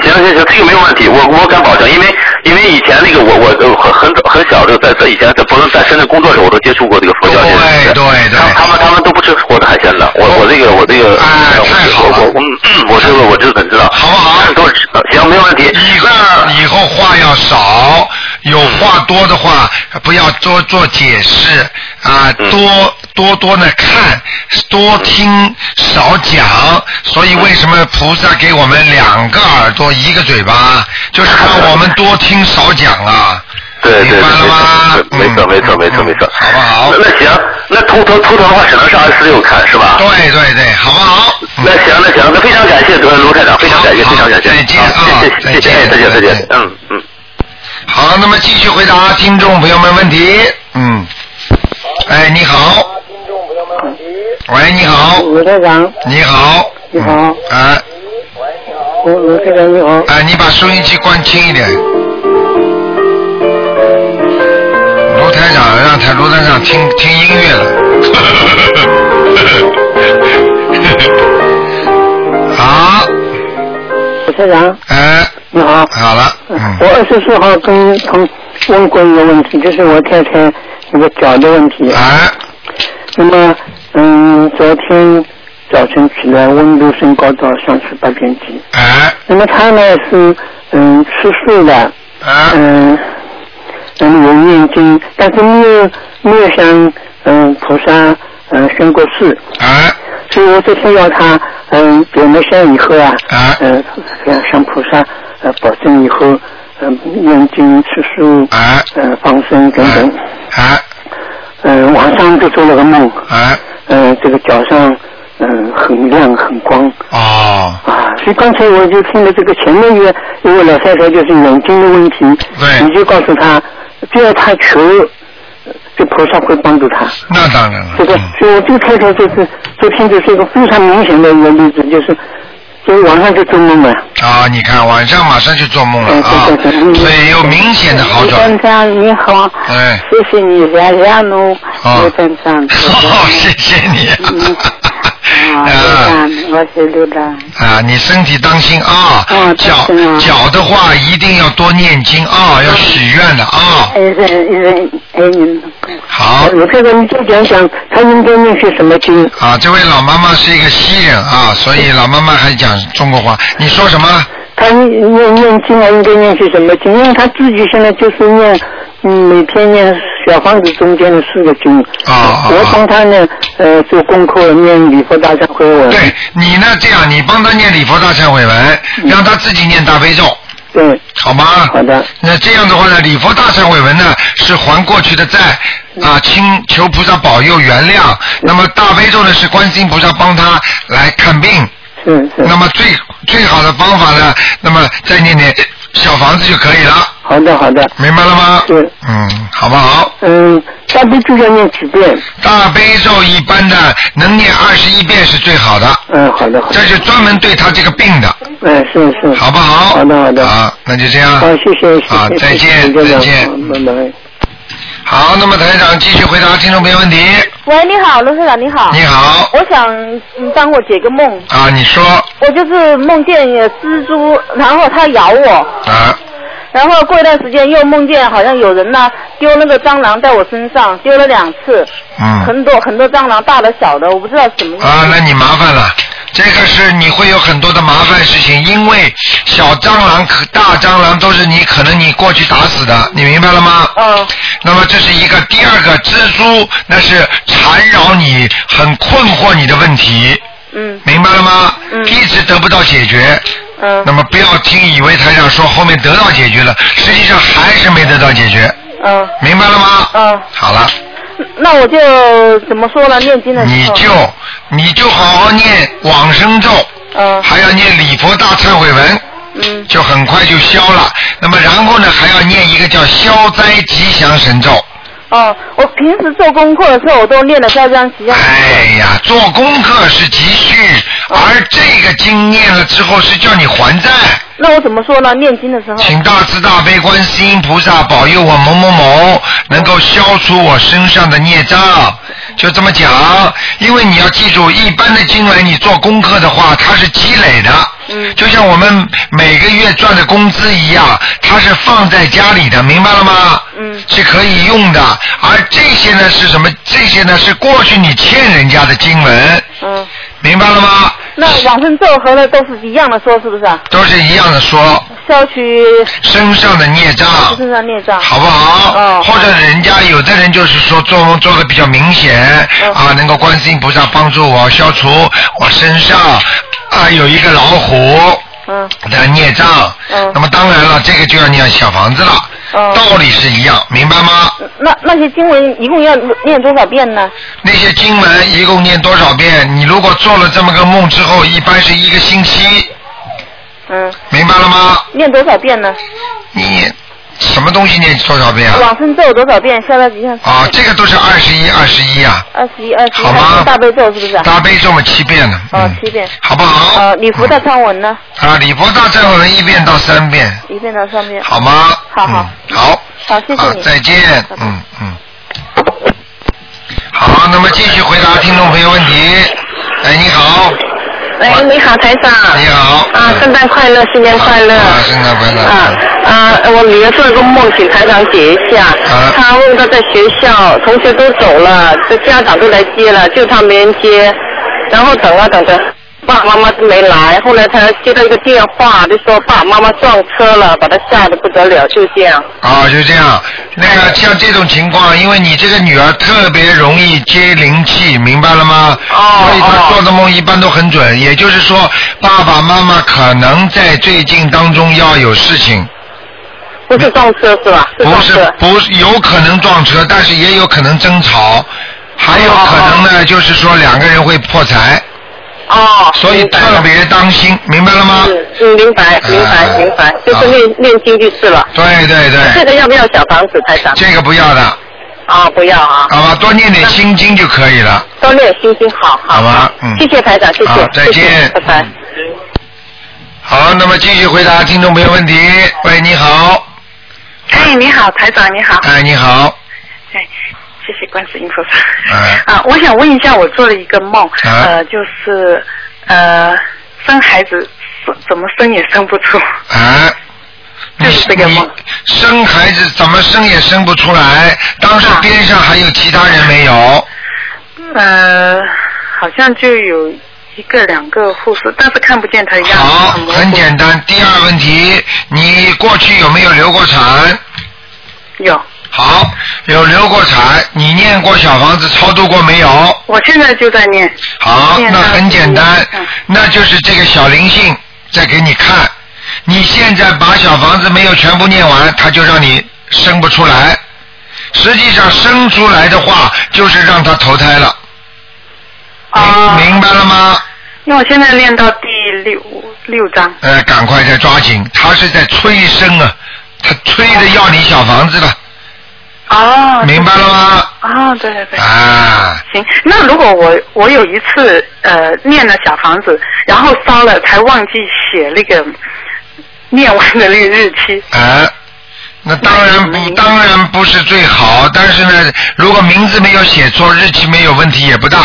行行行，这个没有问题，我我敢保证，因为因为以前那个我我很很早很小的在在以前在不论在深圳工作的时候，我都接触过这个佛教界对对对。他们他们都不吃活的海鲜的，我我这个我这个。哎，太好了。我我我这个我这个很知道。好不好？都是行，没有问题。以后以后话要少，有话多的话不要多做解释啊，多多多的看，多听少讲。所以为什么菩萨给我们两个耳朵一个嘴巴，就是让我们多听少讲啊。对对对，明白了吗？没错没错没错没错，好不好？那行，那秃头秃头的话只能是二十六看是吧？对对对，好不好？那行那行，那非常感谢卢台长，非常感谢非常感谢，再见啊，谢谢谢谢，再见再见，嗯嗯。好，那么继续回答听众朋友们问题。嗯，哎，你好。喂，你好。卢台长。你好。你好。哎。卢卢台长你好。哎，你把收音机关轻一点。卢台长让台卢台长听听音乐了。好。卢台长。哎。你好。好了。嗯。我二十四号跟同问过一个问题，就是我太太那个脚的问题。啊。那么，嗯，昨天早晨起来温度升高到三十八点几。啊。那么她呢是嗯吃素的。啊。嗯。嗯，有念经，但是没有没有向嗯菩萨嗯宣过誓，啊所以我昨天要他嗯表了香以后啊，啊。嗯向向菩萨呃保证以后嗯念经吃素，啊。嗯放生等等，啊。嗯晚上就做了个梦，啊。嗯这个脚上嗯很亮很光。哦，啊，所以刚才我就听了这个前面一个一位老太太就是眼睛的问题，对。你就告诉她，只要她求，这菩萨会帮助他。那当然了。这个，所以我这个开头就是昨天就是一个非常明显的一个例子，就是所以晚上就做梦了。啊，你看晚上马上就做梦了啊，对对对所以有明显的好转。院长你好，哎，谢谢你两两路啊刘院长。哦，谢谢你。啊，你身体当心啊，哦脚脚的话一定要多念经啊，要许愿的啊。哎人人哎你。好我这个你就讲讲他应该念些什么经？啊，这位老妈妈是一个西人啊，所以老妈妈还讲中国话。你说什么？他念念经啊，应该念些什么经？因为他自己现在就是念，嗯，每天念小房子中间的四个经。啊我帮他呢，呃，做功课念礼佛大忏悔文。对你呢？这样，你帮他念礼佛大忏悔文，让他自己念大悲咒。对。好吗？好的。那这样的话呢，礼佛大忏悔文呢是还过去的债啊，请求菩萨保佑原谅。那么大悲咒呢是观世音菩萨帮他来看病。是是。那么最最好的方法呢，那么再念念小房子就可以了。好的好的。明白了吗？对。嗯，好不好？嗯，大悲咒要念几遍？大悲咒一般的能念二十一遍是最好的。嗯，好的好的。这是专门对他这个病的。嗯，是是。好不好？好的好的。好，那就这样。好，谢谢谢谢。好，再见再见。拜拜。好，那么台长继续回答听众朋友问题。喂，你好，卢社长，你好。你好。我想你帮我解个梦。啊，你说我就是梦见有蜘蛛，然后它咬我，啊然后过一段时间又梦见好像有人呢丢那个蟑螂在我身上，丢了两次，嗯很多很多蟑螂，大的小的，我不知道什么。啊，那你麻烦了。这个是你会有很多的麻烦事情，因为小蟑螂、可大蟑螂都是你可能你过去打死的，你明白了吗？嗯。那么这是一个，第二个蜘蛛那是缠绕你、很困惑你的问题。嗯。明白了吗？嗯。一直得不到解决。嗯。那么不要听以为台长说后面得到解决了，实际上还是没得到解决。嗯。明白了吗？嗯。好了。那我就怎么说呢？念经的时候。你就你就好好念往生咒，嗯，还要念礼佛大忏悔文，嗯，就很快就消了。那么然后呢，还要念一个叫消灾吉祥神咒。哦，我平时做功课的时候，我都念了这张吉祥。哎呀，做功课是积蓄，而这个经念了之后是叫你还债。那我怎么说呢？念经的时候。请大慈大悲观世音菩萨保佑我某某某能够消除我身上的孽障，就这么讲。因为你要记住，一般的经文你做功课的话，它是积累的。嗯。就像我们每个月赚的工资一样，它是放在家里的，明白了吗？嗯。是可以用的，而这些呢是什么？这些呢是过去你欠人家的经文。嗯。明白了吗？那往生咒和的都是一样的说，是不是啊？都是一样的说。消去身上的孽障，身上孽障，好不好？哦。或者人家有的人就是说做梦做的比较明显、啊，能够观世音菩萨帮助我消除我身上啊有一个老虎嗯的孽障。嗯。那么当然了，这个就要念小房子了。哦。道理是一样，明白吗？那那些经文一共要念多少遍呢？那些经文一共念多少遍？你如果做了这么个梦之后，一般是一个星期，嗯。明白了吗？念多少遍呢？你什么东西念多少遍啊？往生咒多少遍？消灾吉祥。啊，这个都是二十一，二十一啊。二十一，二十一。好吗大悲咒是不是啊？大悲咒嘛七遍呢，哦，七遍。好不好？呃，礼佛大忏文呢？啊，礼佛大忏文一遍到三遍，一遍到三遍。好吗？好好。嗯好。好，谢谢。再见。嗯嗯。好，那么继续回答听众朋友问题。哎，你好。喂，你好，台长。你好。啊，圣诞快乐，新年快乐。啊，圣诞快乐。啊啊！我女儿做了个梦，请台长解一下。啊她问她在学校，同学都走了，这家长都来接了，就她没人接，然后等啊等着，爸爸妈妈都没来，后来他接到一个电话，就说爸爸妈妈撞车了，把他吓得不得了，就这样。啊，就这样。那个像这种情况，因为你这个女儿特别容易接灵气，明白了吗？哦。所以她做的梦一般都很准。也就是说，爸爸妈妈可能在最近当中要有事情。不是撞车是吧？不是，不是，有可能撞车，但是也有可能争吵，还有可能呢，就是说两个人会破财。哦。所以特别当心，明白了吗？嗯，明白，明白，明白，就是念念经就是了。对对对。这个要不要小房子，台长？这个不要的。啊，不要啊。好吧，多念点心经就可以了。多念心经，好好。好吧，嗯。谢谢台长，谢谢。再见。拜拜。好，那么继续回答听众朋友问题。喂，你好。哎，你好，台长，你好。哎，你好。哎，谢谢观世音菩萨。哎。啊，我想问一下，我做了一个梦，呃，就是呃，生孩子生怎么生也生不出。啊。就是这个梦。生孩子怎么生也生不出来，当时边上还有其他人没有？呃，好像就有一个两个护士，但是看不见他的样子。好，很简单。第二问题，你过去有没有流过产？有。好，有流过产，你念过小房子超度过没有？我现在就在念。好，那很简单嗯，那就是这个小灵性在给你看。你现在把小房子没有全部念完，他就让你生不出来。实际上生出来的话，就是让他投胎了。啊。明白了吗？因为我现在练到第六六章。呃，赶快再抓紧，他是在催生啊，他催着要你小房子了。哦。明白了吗？啊，对对对。啊。行，那如果我我有一次呃念了小房子，然后烧了，才忘记写那个念完的那个日期。啊，那当然不，当然不是最好，但是呢，如果名字没有写错，日期没有问题也不大。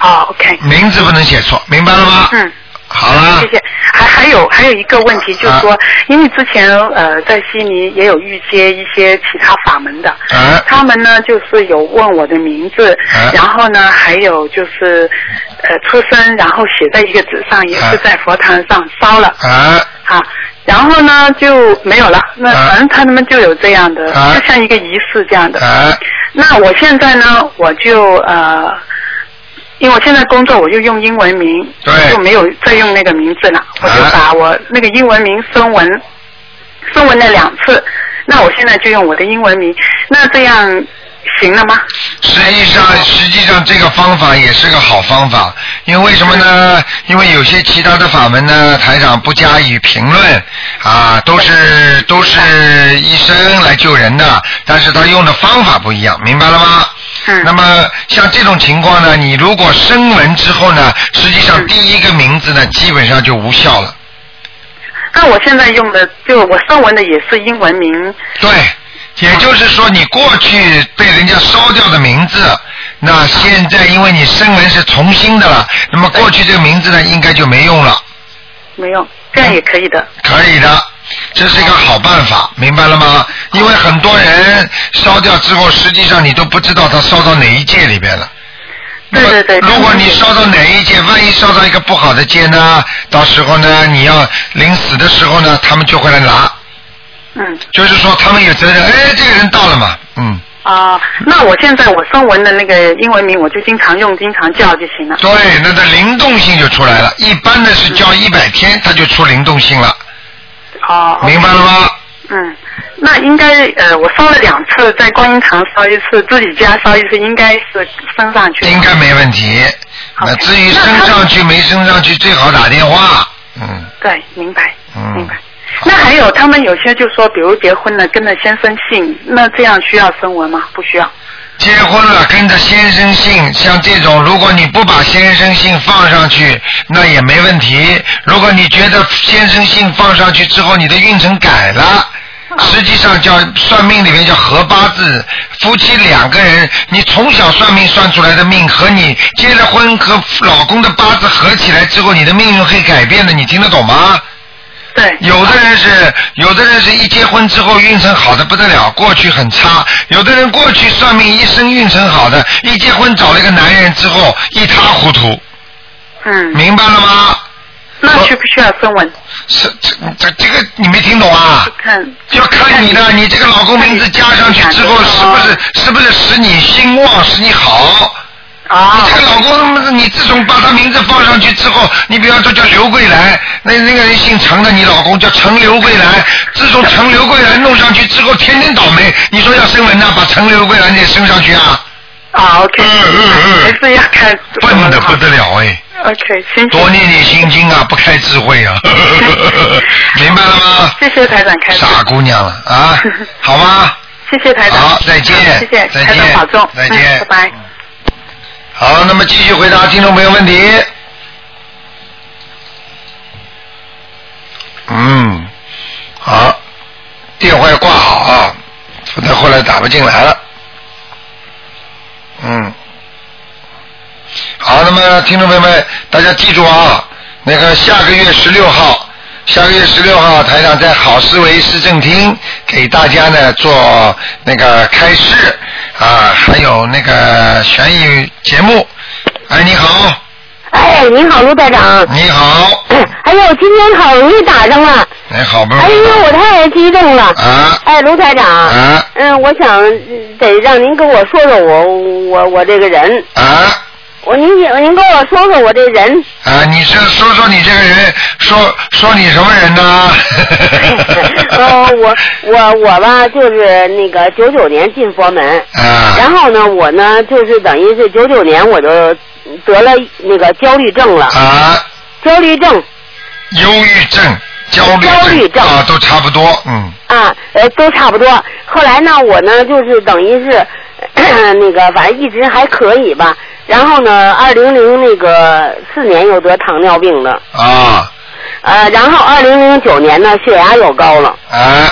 哦，OK。名字不能写错，明白了吗？嗯。好了。谢谢。还还有还有一个问题，就是啊说，因为之前呃在悉尼也有遇接一些其他法门的，啊他们呢就是有问我的名字，啊然后呢还有就是呃出生，然后写在一个纸上，也是在佛堂上烧了。啊。啊，然后呢就没有了。那啊反正他们就有这样的，啊就像一个仪式这样的。啊。那我现在呢，我就呃，因为我现在工作，我就用英文名，对就没有再用那个名字了。我就把我那个英文名声纹，声纹了两次。那我现在就用我的英文名，那这样行了吗？实际上，实际上这个方法也是个好方法，因为为什么呢？因为有些其他的法门呢，台长不加以评论啊，都是都是医生来救人的，但是他用的方法不一样，明白了吗？嗯。那么像这种情况呢，你如果声纹之后呢，实际上第一个名字呢，基本上就无效了。那我现在用的就我声纹的也是英文名。对，也就是说你过去被人家烧掉的名字，那现在因为你声纹是重新的了，那么过去这个名字呢，应该就没用了。没用，这样也可以的。可以的，这是一个好办法，明白了吗？因为很多人烧掉之后，实际上你都不知道他烧到哪一界里边了。对对对。如果你烧到哪一界，万一烧到一个不好的界呢，到时候呢，你要临死的时候呢，他们就会来拿。嗯。就是说他们有责任，哎，这个人到了嘛，嗯。啊、那我现在我中文的那个英文名，我就经常用，经常叫就行了。对，那个灵动性就出来了。一般的是叫一百天，它就出灵动性了。哦。明白了吗？嗯，那应该呃，我烧了两次，在观音堂烧一次，自己家烧一次，应该是升上去。应该没问题。那至于升上去没升上去，最好打电话。嗯对，明白。嗯。明白那还有他们有些就说，比如结婚了跟着先生姓，那这样需要声纹吗？不需要。结婚了跟着先生姓，像这种，如果你不把先生姓放上去，那也没问题。如果你觉得先生姓放上去之后，你的运程改了。实际上叫算命里面叫合八字，夫妻两个人，你从小算命算出来的命和你结了婚和老公的八字合起来之后，你的命运会改变的，你听得懂吗？对。有的人是，有的人是一结婚之后运程好的不得了，过去很差；有的人过去算命一生运程好的，一结婚找了一个男人之后一塌糊涂。嗯。明白了吗？那需不需要分文？是这这这个你没听懂啊？看。要看你的，你这个老公名字加上去之后，是不是是不是使你兴旺，使你好？啊。你这个老公，你自从把他名字放上去之后，你比方说叫刘桂兰，那那个人姓陈的，你老公叫陈刘桂兰。自从陈刘桂兰弄上去之后，天天倒霉。你说要升文呢，把陈刘桂兰也升上去啊？啊，OK。嗯嗯嗯。还是要看。笨的不得了哎。OK，行。多念念心经啊，不开智慧啊，明白了吗？谢谢台长开。傻姑娘了啊，好吗？谢谢台长。好，再见。谢谢再台长保重见。再见。嗯拜拜。好，那么继续回答听众朋友问题。嗯，好，电话要挂好啊，否则后来打不进来了。嗯，好，那么听众朋友们，大家记住啊，那个下个月十六号，下个月十六号，台长在好思维市政厅给大家呢做那个开市啊，还有那个悬疑节目。哎，你好，哎，你好，卢台长。你好。哎呦，今天好容易打上了。哎，好不容易哎呦，我太激动了。啊。哎，卢台长。啊。嗯，我想嗯得让您跟我说说我我我这个人。啊。我您您跟我说说我这人。啊，你是说说你这个人，说说你什么人呢？呃，我我我吧，就是那个九九年进佛门。啊。然后呢，我呢就是等于是九九年我就得了那个焦虑症了。啊。焦虑症。忧郁症、焦虑症焦虑症啊，都差不多，嗯。啊，呃，都差不多。后来呢，我呢就是等于是 那个，反正一直还可以吧。然后呢，二零零那个四年又得糖尿病了，啊呃，然后二零零九年呢血压又高了，啊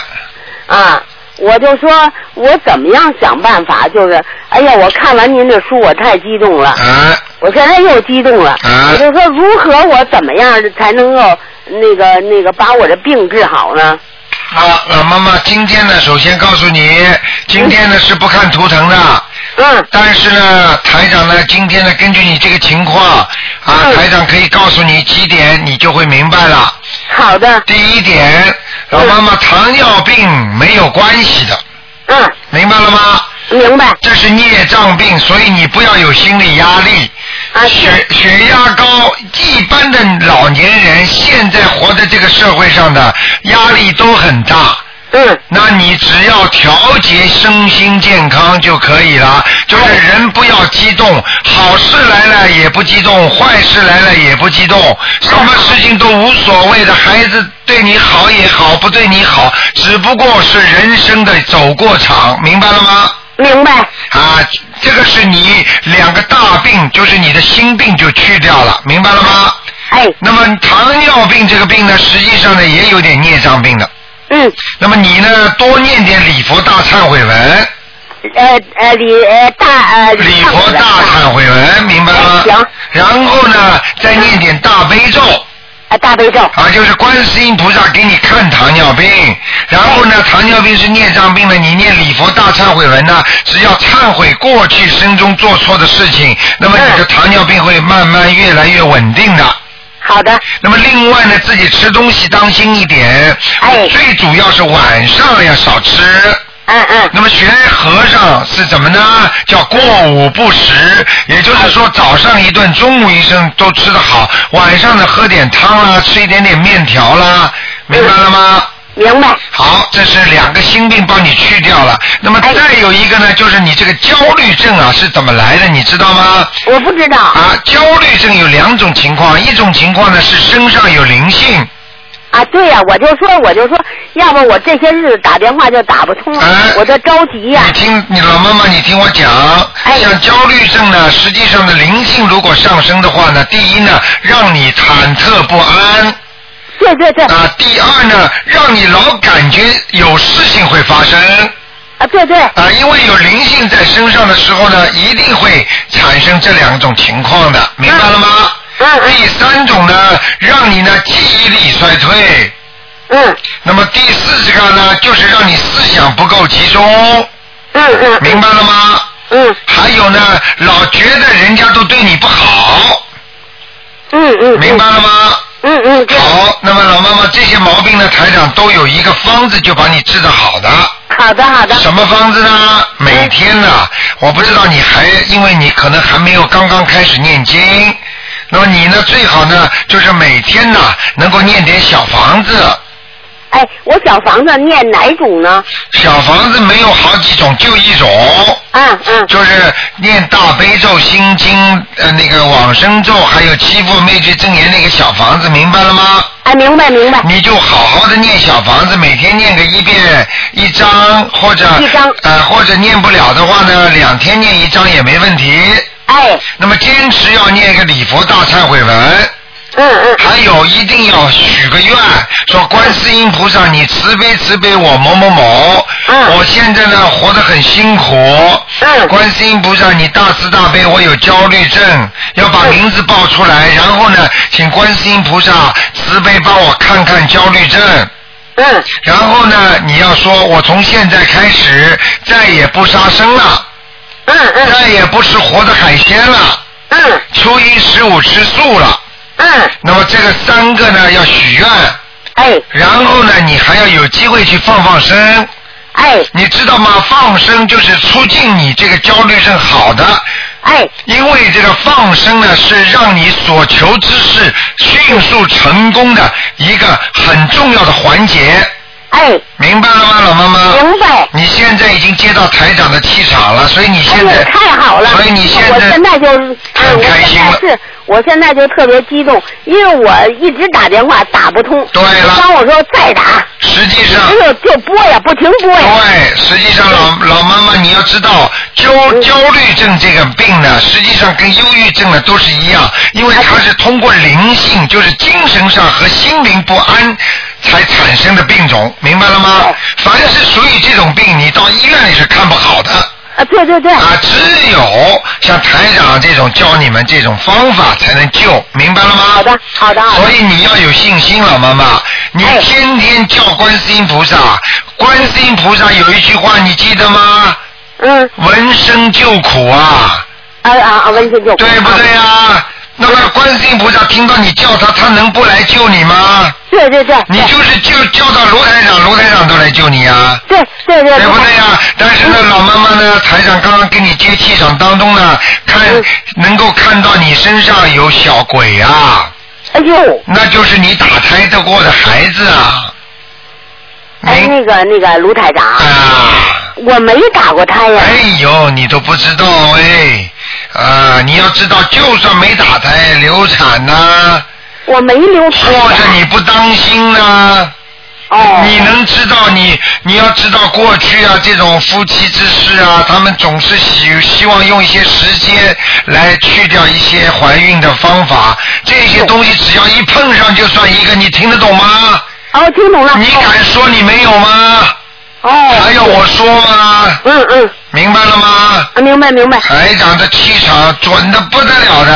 啊，我就说我怎么样想办法，就是，哎呀，我看完您的书我太激动了，啊我现在又激动了，啊我就说如何我怎么样才能够那个那个把我的病治好呢？啊，老妈妈，今天呢，首先告诉你，今天呢是不看图腾的。嗯。但是呢，台长呢，今天呢，根据你这个情况，啊，嗯台长可以告诉你几点，你就会明白了。好的。第一点，老妈妈，糖尿病没有关系的。嗯。明白了吗？明白。这是孽障病，所以你不要有心理压力。啊，血血压高，一般的老年人现在活在这个社会上的压力都很大。嗯。那你只要调节身心健康就可以了，就是人不要激动，好事来了也不激动，坏事来了也不激动，什么事情都无所谓的。孩子对你好也好，不对你好，只不过是人生的走过场，明白了吗？明白。啊，这个是你两个大病，就是你的心病就去掉了，明白了吗？哎。那么糖尿病这个病呢，实际上呢也有点孽障病的。嗯。那么你呢，多念点礼佛大忏悔文。呃呃礼呃大呃礼佛大忏悔文，明白吗？行。然后呢，再念点大悲咒。啊，大悲咒。啊，就是观世音菩萨给你看糖尿病，然后呢，糖尿病是孽障病呢，你念礼佛大忏悔文呢，只要忏悔过去生中做错的事情，那么你的糖尿病会慢慢越来越稳定的。好的。那么另外呢，自己吃东西当心一点。哎。最主要是晚上要少吃。嗯嗯。那么学和尚是怎么呢？叫过午不食，也就是说早上一顿，中午一顿都吃得好，晚上呢喝点汤啦，吃一点点面条啦，明白了吗？明白。好，这是两个心病帮你去掉了。那么再有一个呢，就是你这个焦虑症啊是怎么来的，你知道吗？我不知道。啊，焦虑症有两种情况，一种情况呢是身上有灵性。啊，对呀、我就说，我就说，要不我这些日子打电话就打不通了，我这着急呀、你听，你老妈妈，你听我讲，像焦虑症呢，实际上的灵性如果上升的话呢，第一呢，让你忐忑不安。对对对。啊，第二呢，让你老感觉有事情会发生。啊，对对。啊，因为有灵性在身上的时候呢，一定会产生这两种情况的，明白了吗？嗯第三种呢，让你呢记忆力衰退。嗯。那么第四十个呢，就是让你思想不够集中。嗯嗯。明白了吗？嗯。还有呢，老觉得人家都对你不好。嗯嗯。明白了吗？嗯嗯。好，那么老妈妈这些毛病呢，台长都有一个方子就把你治得好的。好的好的。什么方子呢？每天呢，我不知道你还，因为你可能还没有刚刚开始念经，那么你呢最好呢就是每天呢能够念点小房子。哎，我小房子念哪种呢？小房子没有好几种，就一种。嗯嗯。就是念大悲咒、心经、呃那个往生咒，还有七佛灭罪真言那个小房子，明白了吗？哎，明白明白。你就好好的念小房子，每天念个一遍一张，或者一张呃或者念不了的话呢，两天念一张也没问题。哎。那么坚持要念个礼佛大忏悔文。嗯嗯。还有一定要许个愿，说观世音菩萨，你慈悲慈悲我某某某。嗯。我现在呢活得很辛苦。嗯。观世音菩萨，你大慈大悲，我有焦虑症，要把名字报出来，然后呢，请观世音菩萨慈悲帮我看看焦虑症。嗯。然后呢，你要说我从现在开始再也不杀生了。嗯嗯。再也不吃活的海鲜了。嗯。初一十五吃素了。嗯。那么这个三个呢要许愿。哎。然后呢，你还要有机会去放放生。哎。你知道吗？放生就是促进你这个焦虑症好的。哎。因为这个放生呢，是让你所求之事迅速成功的一个很重要的环节。哎。明白了吗，老妈妈？明白。你现在已经接到台长的气场了，所以你现在。哎，太好了！所以你现在我现在就，很开心了是，我现在就特别激动，因为我一直打电话打不通。对了。当我说再打。实际上。就拨呀，不停拨呀。对，实际上老老妈妈你要知道，焦焦虑症这个病呢，实际上跟忧郁症呢都是一样，因为它是通过灵性，就是精神上和心灵不安才产生的病种，明白了吗？凡是属于这种病，你到医院里是看不好的。啊，对对对。啊，只有像台长这种教你们这种方法才能救，明白了吗？好的，好的。所以你要有信心，了妈妈，你天天叫观世音菩萨，观世音菩萨有一句话你记得吗？嗯。闻声救苦啊。啊啊啊！闻声救苦。对不对呀？那么观世音菩萨听到你叫他，他能不来救你吗？对对对。你就是叫叫到卢台长，卢台长都来救你啊。对对对。对不对呀？但是呢，老妈妈呢，台长刚刚跟你接气场当中呢，看能够看到你身上有小鬼啊。哎呦。那就是你打胎的过的孩子啊。哎，那个那个卢台长。啊。我没打过胎呀。哎呦，你都不知道哎，啊，你要知道，就算没打胎，流产呐、我没流产。或者你不当心呢、哦。你能知道你你要知道过去啊，这种夫妻之事啊，他们总是希希望用一些时间来去掉一些怀孕的方法，这些东西只要一碰上就算一个，你听得懂吗？哦，听懂了。你敢说你没有吗？哦。还要我说吗？嗯嗯。明白了吗？啊，明白明白。台长的气场准的不得了的。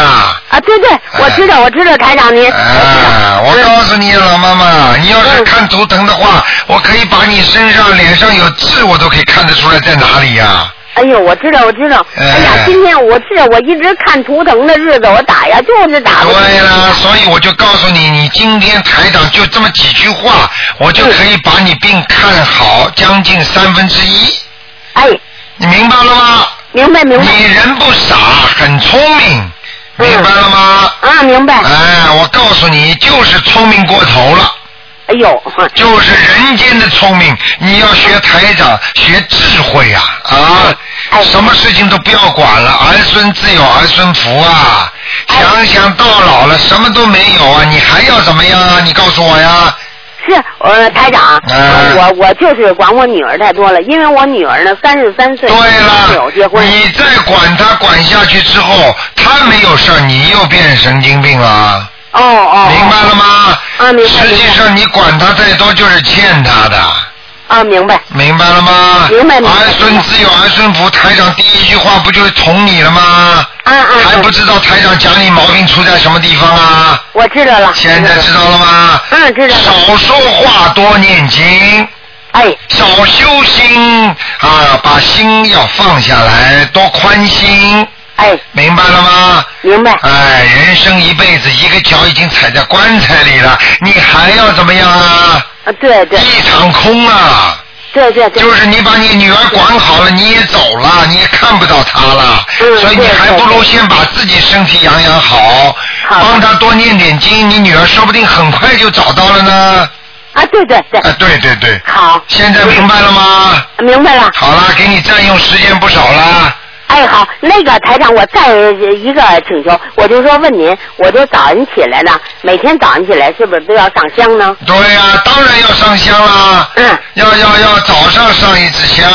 啊，对对，我知道我知道台长您。啊，我告诉你，老妈妈，你要是看图腾的话，我可以把你身上、脸上有痣，我都可以看得出来在哪里呀、哎呦，我知道我知道。哎呀，今天我是我一直看图腾的日子，我打呀就是打。对了，所以我就告诉你，你今天台长就这么几句话，我就可以把你病看好将近三分之一。哎。你明白了吗？明白明白。你人不傻，很聪明，明白了吗？啊，明白。哎，我告诉你，就是聪明过头了。哎呦，就是人间的聪明，你要学台长，学智慧呀啊！哎什么事情都不要管了，儿孙自有儿孙福啊！哎想想到老了什么都没有啊，你还要怎么样啊？你告诉我呀！是，呃，台长，嗯我我就是管我女儿太多了，因为我女儿呢三十三岁，对没有结婚。你再管她管下去之后，她没有事儿，你又变神经病了。哦哦。明白了吗？啊，明白。实际上你管他再多就是欠他的。啊，明白。明白了吗？明白明白儿孙自有儿孙福，台长第一句话不就是捅你了吗？啊啊。还不知道台长讲你毛病出在什么地方啊？我知道了。现在知道了吗？嗯，知道了。少说话，多念经。哎。少修心啊，把心要放下来，多宽心。哎，明白了吗？明白。哎，人生一辈子，一个脚已经踩在棺材里了，你还要怎么样啊？啊，对对。一场空啊！对对对。就是你把你女儿管好了，你也走了，你也看不到她了，嗯所以你还不如先把自己身体养养好，帮她多念点经，你女儿说不定很快就找到了呢。啊，对对对。啊，对对对。好。现在明白了吗？明白了。好了，给你占用时间不少了。哎，好，那个台长，我再一个请求，我就说问您，我就早晨起来了，每天早上起来是不是都要上香呢？对呀、当然要上香啦。嗯。要要要，早上上一支香，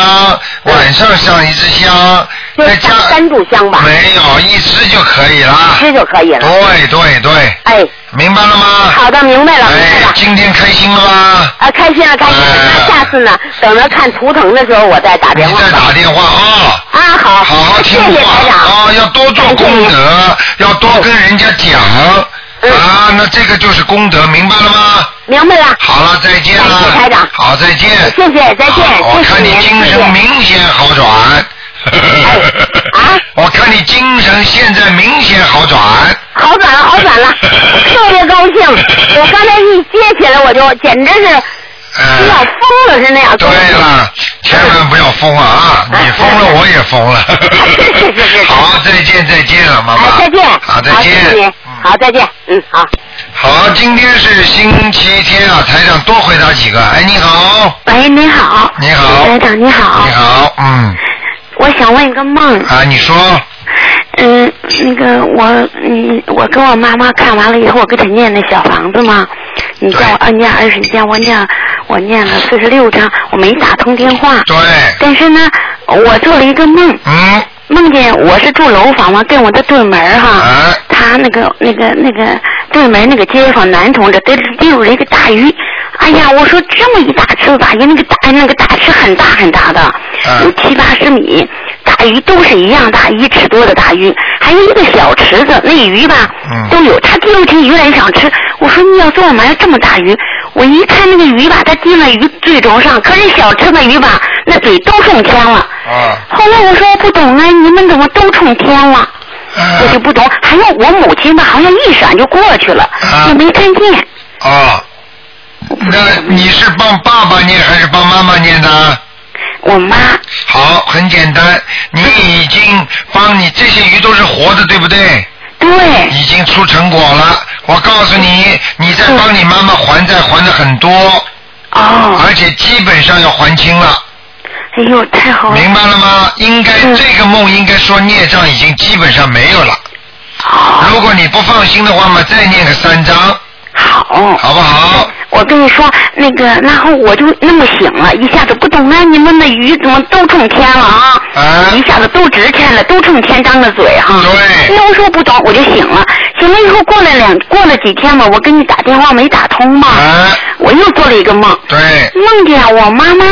晚上上一支香，再加三炷香吧。没有，一支就可以了。一支就可以了。对对对。哎。明白了吗？好的，明白了，明白了。今天开心了吗？啊，开心了，开心了。那下次呢，等着看图腾的时候，我再打电话。再打电话啊。啊，好。好好听话啊，要多做功德，要多跟人家讲啊，那这个就是功德，明白了吗？明白了。好了，再见了。谢谢台长。好，再见。谢谢，再见。我看你精神明显好转。啊！我看你精神现在明显好转。好转了，好转了，特别高兴。我刚才一接起来，我就简直是嗯要疯了，是那样。对了，千万不要疯了啊！你疯了，我也疯了。好，再见，再见了，妈妈。哎，再见。好，再好，谢谢见。好，再见。嗯，好。好，今天是星期天啊，台长多回答几个。哎，你好，喂，你好。你好台长你好。你好，嗯，我想问一个梦。啊，你说，嗯，那个我，嗯我跟我妈妈看完了以后，我给她念那小房子嘛，你叫我按念二十遍，我念我念了四十六章，我没打通电话。对。但是呢，我做了一个梦。嗯。梦见我是住楼房嘛，跟我的对门儿哈，啊他那个那个那个对门那个街坊男同志逮逮住了一个大鱼，哎呀，我说这么一大池子大鱼，那个大那个大池很大很大的，有七八十米，大鱼都是一样大，一尺多的大鱼，还有一个小池子，那鱼吧都有，他第六天鱼来想吃，我说你要给我买这么大鱼，我一看那个鱼吧，它进了鱼嘴中上，可是小池子鱼吧，那嘴都冲天了。啊。后来我说我不懂啊，你们怎么都冲天了？我就不懂。还有我母亲吧，好像一闪就过去了，也没看见。啊，那你是帮爸爸念还是帮妈妈念的？我妈。好，很简单，你已经帮你这些鱼都是活的，对不对？对。已经出成果了。我告诉你，你在帮你妈妈还债还的很多。哦。而且基本上要还清了。哎呦，太好了。明白了吗？应该、这个梦应该说孽障已经基本上没有了。如果你不放心的话嘛，再念个三章。好。好不好？我跟你说，那个，然后我就那么醒了，一下子不懂啊，你们的鱼怎么都冲天了啊？一下子都值钱了，都冲天张着嘴哈。对。那我说不懂，我就醒了。醒了以后过了两过了几天嘛，我给你打电话没打通嘛。我又做了一个梦。对。梦见我妈妈，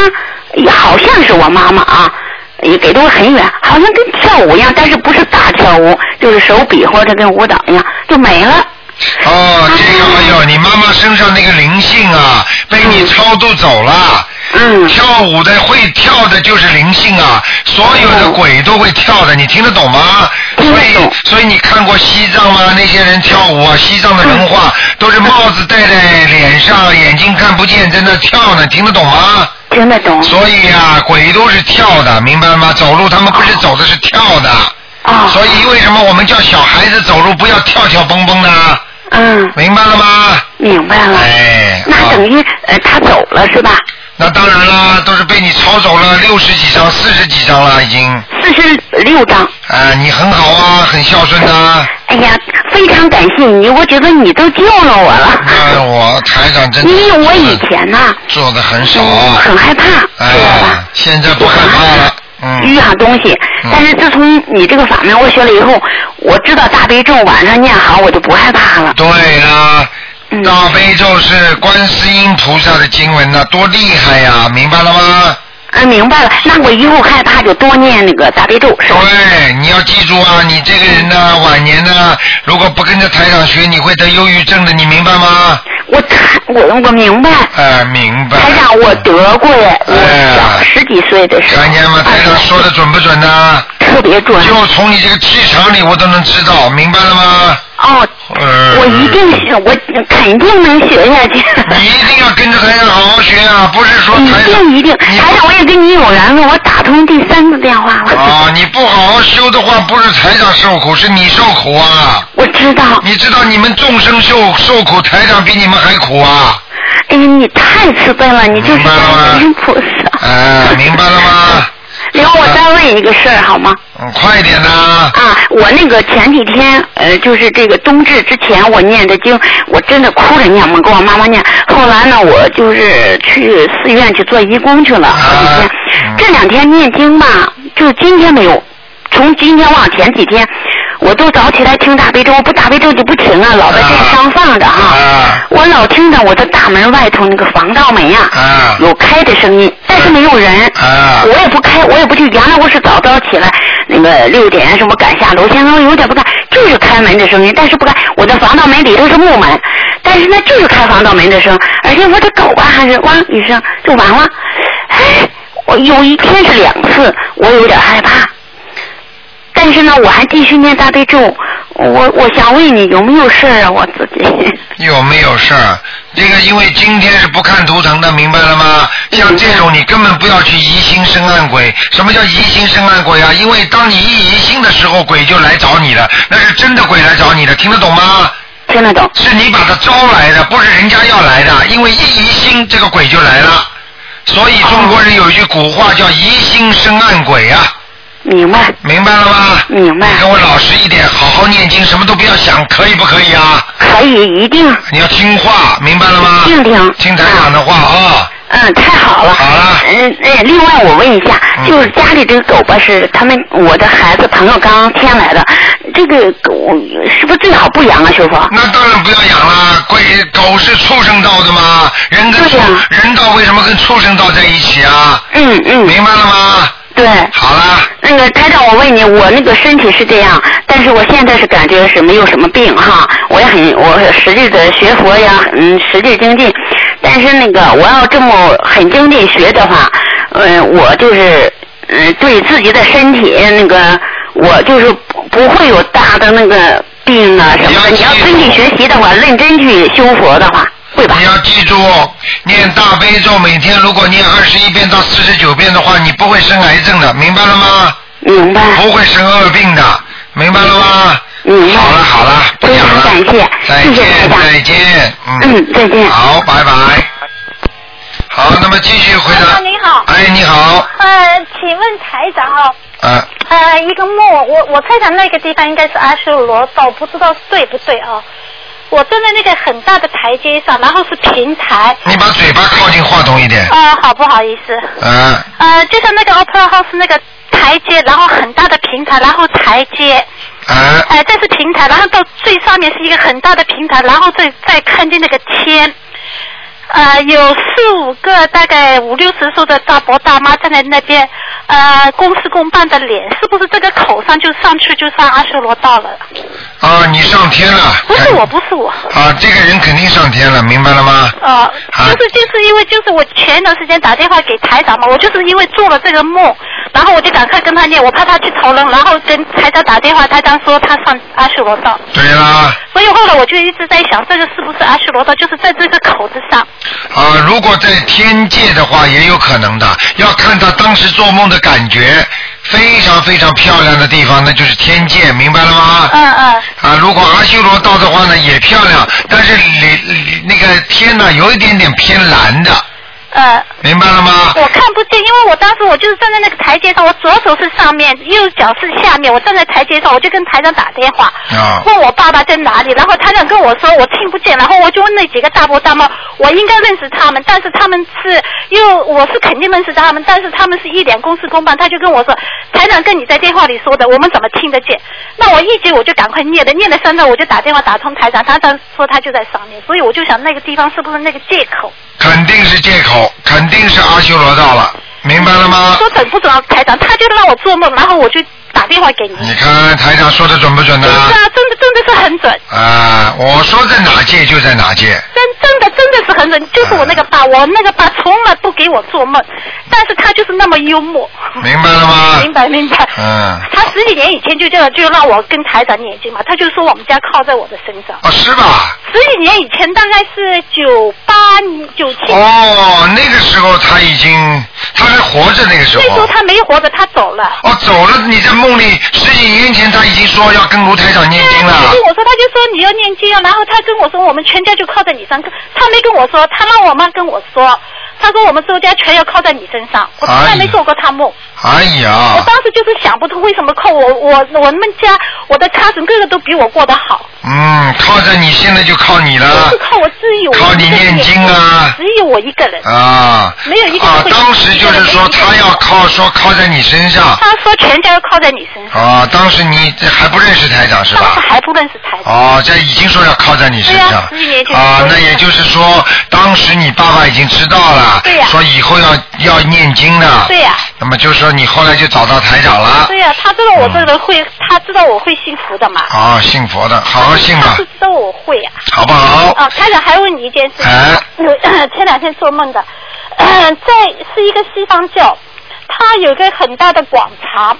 也好像是我妈妈啊。也给的我很远，好像跟跳舞一样，但是不是大跳舞，就是手比划着跟舞蹈一样，就没了。哦，这个哎呦，你妈妈身上那个灵性啊，被你超度走了。嗯。跳舞的会跳的就是灵性啊，所有的鬼都会跳的，你听得懂吗？所以，所以你看过西藏吗？那些人跳舞啊，西藏的文化都是帽子戴在脸上，眼睛看不见，在那跳呢，听得懂吗？听得懂。所以啊、鬼都是跳的，明白吗？走路他们不是走的，是跳的。啊。所以为什么我们叫小孩子走路不要跳跳蹦蹦呢？嗯。明白了吗？明白了。哎。那等于呃他走了是吧？那当然啦，都是被你抄走了六十几张、四十几张了，已经。四十六张。啊，你很好啊，很孝顺呐、哎呀，非常感谢你，我觉得你都救了我了。哎我台长真的因为我以前呐、做的很少。很害怕，哎，现在不害怕了。嗯。遇上东西，但是自从你这个法门我学了以后，我知道大悲咒晚上念好，我就不害怕了。对啦，嗯大悲咒是观世音菩萨的经文呐、多厉害呀、明白了吗？嗯，明白了。那我以后害怕就多念那个大悲咒，是吧？对，你要记住啊，你这个人呢，晚年呢，如果不跟着台长学，你会得忧郁症的，你明白吗？我我我明白。哎，明白。台长，我得过呀，我小十几岁的时候。看见吗？台长说的准不准呢？特特别准。就从你这个气场里，我都能知道，明白了吗？哦，呃，我一定学，我肯定能学下去。你一定要跟着台长好好学啊，不是说台长一定一定，台长我也跟你有缘分，我打通第三个电话了。啊，你不好好修的话，不是台长受苦，是你受苦啊。我知道。你知道你们众生受受苦，台长比你们还苦啊。哎呀，你太慈悲了，你就是观世音菩萨。哎，明白了吗？另外，我再问一个事儿好吗？嗯，快点呐！啊，我那个前几天，呃，就是这个冬至之前，我念的经，我真的哭着念嘛，跟我妈妈念。后来呢，我就是去寺院去做义工去了，好几天。这两天念经吧，就今天没有，从今天往前几天。我都早起来听大悲咒，我不大悲咒就不停啊，老在电上放着哈。我老听着我的大门外头那个防盗门呀，有开的声音，但是没有人。我也不开，我也不去。原来我是早早起来，那个六点什么赶下楼，现在我有点不敢，就是开门的声音，但是不敢。我的防盗门里头是木门，但是呢就是开防盗门的声，而且我的狗啊还是汪一声就完了。哎，我有一天是两次，我有点害怕。但是呢，我还继续念大悲咒。我我想问你有没有事儿啊？我自己 有没有事儿？这个因为今天是不看图腾的，明白了吗？像这种你根本不要去疑心生暗鬼。什么叫疑心生暗鬼啊？因为当你一疑心的时候，鬼就来找你了，那是真的鬼来找你的，听得懂吗？听得懂。是你把他招来的，不是人家要来的。因为一疑心，这个鬼就来了。所以中国人有一句古话叫疑心生暗鬼啊。明白，明白了吗？明白。你跟我老实一点，好好念经，什么都不要想，可以不可以啊？可以，一定。你要听话，明白了吗？听听。听台长的话啊。嗯，太好了。好了。嗯，哎，另外我问一下，就是家里这个狗吧，是他们我的孩子朋友刚添来的，这个狗是不是最好不养啊，师傅？那当然不要养了，鬼狗是畜生道的吗？人跟畜人道为什么跟畜生道在一起啊？嗯嗯。明白了吗？对，好了。那个台长，我问你，我那个身体是这样，但是我现在是感觉是没有什么病哈，我也很我使劲的学佛呀，嗯，使劲精进。但是那个我要这么很精进学的话，嗯，我就是嗯对自己的身体那个，我就是不会有大的那个病啊什么的。你要真去学习的话，认真去修佛的话。你要记住，念大悲咒，每天如果念二十一遍到四十九遍的话，你不会生癌症的，明白了吗？明白。不会生恶病的，明白了吗？明白。好了好了，不讲了。感谢，再见再见，嗯，再见。好，拜拜。好，那么继续回答。你好。哎，你好。呃，请问台长哦。啊。呃，一个梦，我我猜想那个地方应该是阿修罗道，不知道对不对啊？我站在那个很大的台阶上，然后是平台。你把嘴巴靠近话筒一点。啊，好不好意思？嗯。呃，就像那个 Opera House 那个台阶，然后很大的平台，然后台阶。啊。哎，这是平台，然后到最上面是一个很大的平台，然后再再看见那个天。呃，有四五个大概五六十岁的大伯大妈站在那边，呃，公事公办的脸，是不是这个口上就上去就上阿修罗道了？啊，你上天了？不是我，不是我。啊，这个人肯定上天了，明白了吗？啊，就是就是因为就是我前一段时间打电话给台长嘛，我就是因为做了这个梦，然后我就赶快跟他念，我怕他去投人，然后跟台长打电话，台长说他上阿修罗道。对啦。所以后来我就一直在想，这个是不是阿修罗道，就是在这个口子上。啊，如果在天界的话，也有可能的。要看他当时做梦的感觉，非常非常漂亮的地方，那就是天界，明白了吗？嗯嗯。啊，如果阿修罗道的话呢，也漂亮，但是里那个天呢，有一点点偏蓝的。呃，明白了吗？我看不见，因为我当时我就是站在那个台阶上，我左手是上面，右脚是下面，我站在台阶上，我就跟台长打电话，问我爸爸在哪里，然后台长跟我说我听不见，然后我就问那几个大伯大妈，我应该认识他们，但是他们是，因为我是肯定认识他们，但是他们是一脸公事公办，他就跟我说，台长跟你在电话里说的，我们怎么听得见？那我一接我就赶快念的，念了三段我就打电话打通台长，台长说他就在上面，所以我就想那个地方是不是那个借口？肯定是借口，肯定是阿修罗道了，明白了吗？说准不准啊，台长？他就让我做梦，然后我就打电话给你。你看台长说的准不准呢？是啊，真的真的是很准。啊，我说在哪界就在哪界。真真的真的是很冷，就是我那个爸，我那个爸从来不给我做梦，但是他就是那么幽默。明白了吗？明白明白。嗯。他十几年以前就这样，就让我跟台长念经嘛，他就说我们家靠在我的身上。哦，是吧？十几年以前，大概是九八九七。哦，那个时候他已经他还活着，那个时候。那时候他没活着，他走了。哦，走了！你在梦里十几年前他已经说要跟卢台长念经了。他跟我说，他就说你要念经啊，然后他跟我说我们全家就靠在你身上，他没跟我说，他让我妈跟我说，他说我们周家全要靠在你身上，我从来没做过他梦。哎呀我！当时就是想不通为什么靠我，我我们家我的 cousin 个个都比我过得好，嗯，靠着你，现在就靠你就了是靠我自己靠你念经啊只有我一个人，啊。没有一个人当时就是说他要靠说靠在你身上他说全家要靠在你身上，啊，当时你还不认识台长是当时吧？还不认识台长。哦，这已经说要靠在你身上啊那也就是说，当时你爸爸已经知道了，对呀。说以后要要念经的，对呀。那么就说你后来就找到台长了，对呀、他知道我这个人会，他知道我会信佛的嘛。啊，信佛的，好好信吧。他是，知道我会呀、好不好？啊，台长还问你一件事情，哎。有 前两天做梦的，呃 在是一个西方教，他有个很大的广场。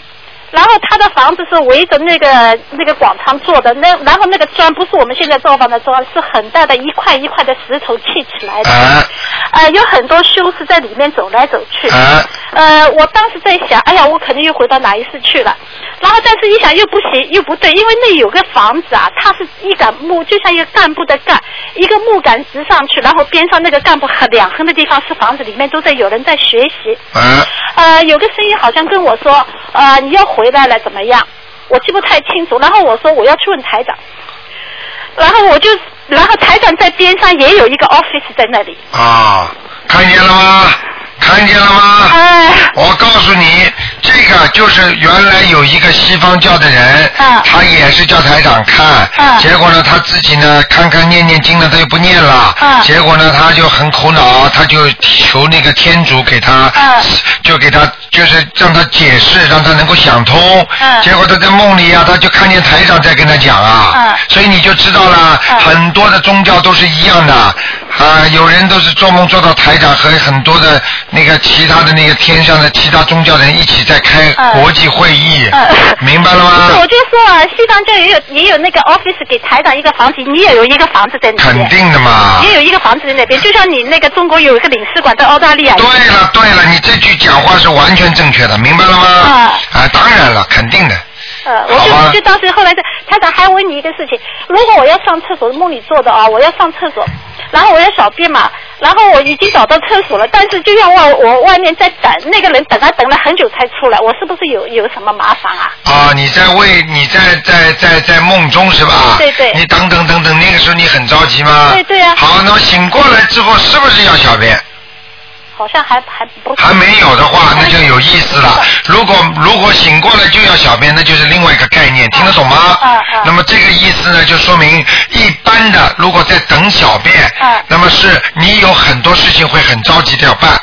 然后他的房子是围着那个那个广场做的，那然后那个砖不是我们现在造房的砖，是很大的一块一块的石头砌起来的，哎呃，有很多修士在里面走来走去。哎呃，我当时在想，哎呀，我肯定又回到哪一世去了。然后，但是一想又不行，又不对，因为那有个房子啊，它是一杆木，就像一个干部的干，一个木杆直上去，然后边上那个干部很两横的地方是房子，里面都在有人在学习。哎呃，有个声音好像跟我说，呃，你要回来了，怎么样？我记不太清楚。然后我说我要去问台长，然后我就，然后台长在边上也有一个 office 在那里。啊，看见了吗？看见了吗？哎我告诉你，这个就是原来有一个西方教的人，他也是叫台长看，结果呢他自己呢看看念念经呢他又不念了，结果呢他就很苦恼，他就求那个天主给他，就给他就是让他解释，让他能够想通，结果他在梦里啊，他就看见台长在跟他讲啊，所以你就知道了，很多的宗教都是一样的，啊，有人都是做梦做到台长和很多的那个其他的那个天上的其他宗教人一起在开国际会议，明白了吗？我就说啊，西方教也有也有那个 office 给台长一个房子，你也有一个房子在那边。肯定的嘛也有一个房子在那边，就像你那个中国有一个领事馆在澳大利亚。对了对了，你这句讲话是完全正确的，明白了吗？啊啊，当然了，肯定的。呃，我就我就当时后来在台长还问你一个事情，如果我要上厕所，梦里做的啊，我要上厕所，然后我要小便嘛，然后我已经找到厕所了，但是就像我我外面在等那个人等他等了很久才出来，我是不是有有什么麻烦啊？啊，你在为你在在在在梦中是吧？对对你等等等等，那个时候你很着急吗？对对啊好，那么醒过来之后是不是要小便？好像还还不还没有的话，那就有意思了。如果如果醒过来就要小便，那就是另外一个概念，听得懂吗？那么这个意思呢，就说明一般的，如果在等小便，那么是你有很多事情会很着急的要办。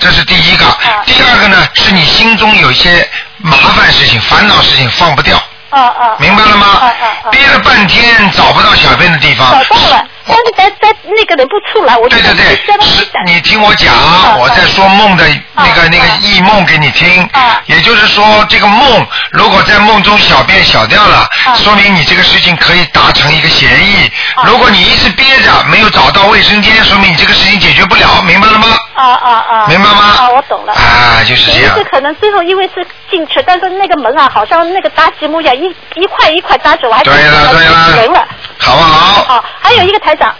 这是第一个。第二个呢，是你心中有一些麻烦事情、烦恼事情放不掉。啊啊。明白了吗？憋了半天找不到小便的地方。找到了，但是在在那个人不出来，我就对对对，是你听我讲，我在说梦的那个那个异梦给你听。也就是说，这个梦如果在梦中小便小掉了，说明你这个事情可以达成一个协议。如果你一直憋着没有找到卫生间，说明你这个事情解决不了，明白了吗？啊啊啊！明白吗啊，我懂了。啊，就是这样是。可能最后因为是进去，但是那个门啊，好像那个搭积木一样，一一块一块搭着，我还对了对了人了。好不好？哦，还有一个台长，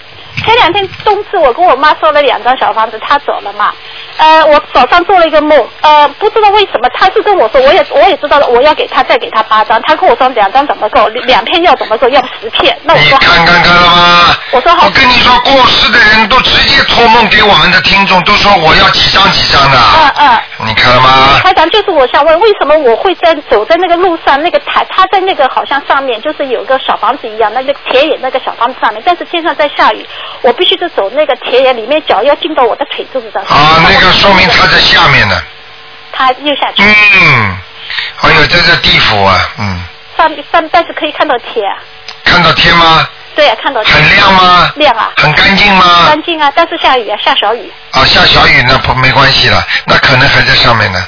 前两天冬至，我跟我妈说了两张小房子，她走了嘛。呃，我早上做了一个梦，呃，不知道为什么，他是跟我说，我也我也知道了，我要给他再给他八张，他跟我说两张怎么够，两片要怎么够，要十片。那我说看看看了吗？我说好。我跟你说，过世的人都直接托梦给我们的听众，都说我要几张几张的。嗯嗯。你看了吗？台长，就是我想问，为什么我会在走在那个路上，那个台，他在那个好像上面，就是有个小房子一样，那个田野那个小房子上面，但是天上在下雨，我必须得走那个田野里面，脚要进到我的腿肚子上。啊，那个说明他在下面呢。他又下去。嗯，哎呦，这是地府啊，嗯，上上，但是可以看到天啊。看到天吗？对啊，看到。很亮吗？亮啊。很干净吗？干净啊，但是下雨啊，下小雨。啊，下小雨那不没关系了，那可能还在上面呢，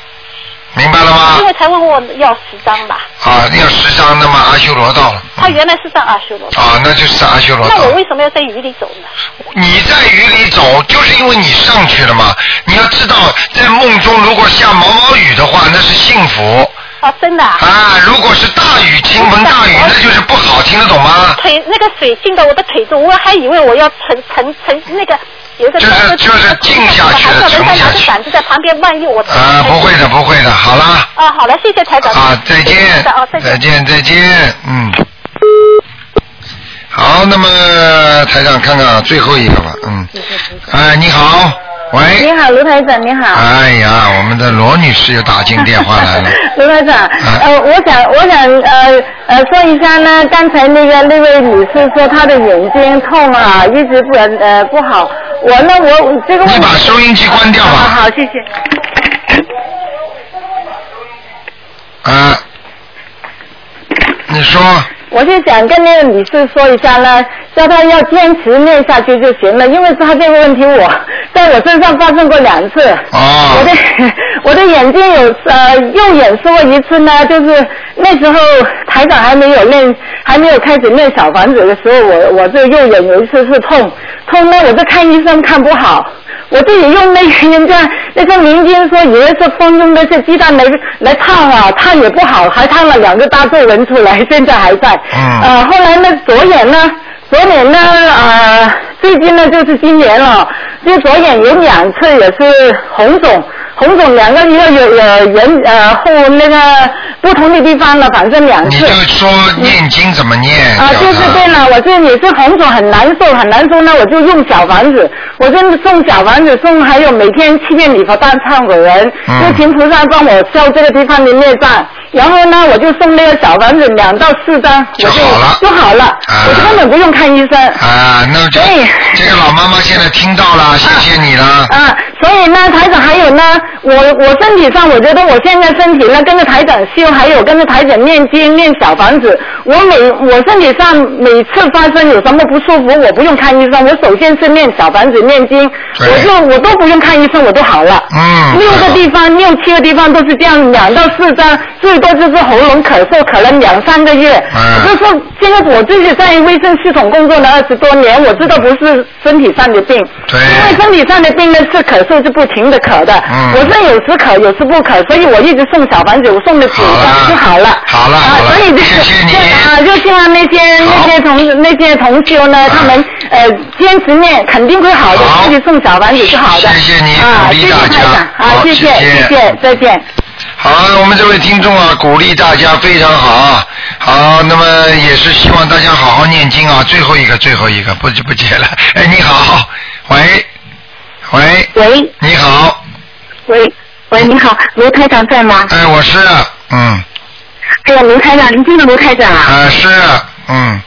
明白了吗因？为才问我要十张吧，啊，要十张，那么阿修罗到了。他原来是上阿修罗。啊，那就是阿修罗道那我。为什么要在雨里走呢？你在雨里走，就是因为你上去了嘛。你要知道，在梦中如果下毛毛雨的话，那是幸福。哦，真的啊。啊，如果是大雨，倾盆大雨，那就是不好，听得懂吗？腿那个水进到我的腿中，我还以为我要沉沉沉那个有一个就是就是静下去的还叫人家拿沉下去着伞子在旁边，万一我啊，不会的，不会的，好啦。啊，好了，谢谢台长。啊，再见再见，再见，嗯。好，那么台长看看最后一个吧，嗯。哎，你好，喂。你好，卢台长，你好。哎呀，我们的罗女士又打进电话来了。卢台长，呃，我想，我想，呃，呃，说一下呢，刚才那个那位女士说她的眼睛痛啊，一直不呃不好。我呢，我这个问题。你把收音机关掉吧。好好，谢谢。啊，你说。我就想跟那个女士说一下呢，叫她要坚持念下去就行了，因为她这个问题我在我身上发生过两次。哦。我的我的眼睛有呃右眼说过一次呢，就是那时候台长还没有练还没有开始练小房子的时候，我我这右眼有一次是痛痛呢，我就看医生看不好。我自己用那个人家那个民间说，以为是风用那些鸡蛋来来烫啊，烫也不好，还烫了两个大皱纹出来，现在还在。嗯。呃，后来呢，左眼呢，左眼呢，呃，最近呢就是今年了，就左眼有两次也是红肿，红肿两个一个有有人呃后那个不同的地方了，反正两次。你就说念经怎么念？啊，就是对了，我这也是红肿很难受，很难受那，我就用小房子，我真的送小房子送，还有每天七遍礼佛大忏悔文，嗯就请菩萨帮我消这个地方的孽障，然后呢，我就送那个小房子两到四张，我就好了就好了，我就根本不用看医生。啊，那就这个老妈妈现在听到了，谢谢你了。啊，所以呢，台长还有呢，我我身体上，我觉得我现在身体呢，跟着台长修，还有跟着台长念经念小房子，我每我身体上每次发生有什么不舒服，我不用看医生，我首先是念小房子念经，我就我都不用看医生，我都好了。嗯。六个地方，六七个地方都是这样，两到四张，最多就是喉咙咳嗽，可能两三个月。嗯。我就说，现在我自己在卫生系统工作了二十多年，我知道不是身体上的病。对。因为身体上的病呢是咳嗽是不停的咳的，嗯我是有时可有时不可，所以我一直送小房子，我送的几张就好了。好了好了，所以这谢谢。啊，就希望那些那些同那些同修呢，他们呃坚持念，肯定会好的，自己送小房子是好的。谢谢你啊，谢谢鼓励大家，啊，好谢谢谢谢谢谢，再见。好，我们这位听众啊，鼓励大家非常好啊。好，那么也是希望大家好好念经啊。最后一个，最后一个，不不接了。哎，你好，喂，喂，喂，你好，喂喂，你好，卢台长在吗？哎，我是，嗯，哎呀，卢台长，您就是卢台长啊？啊是，嗯，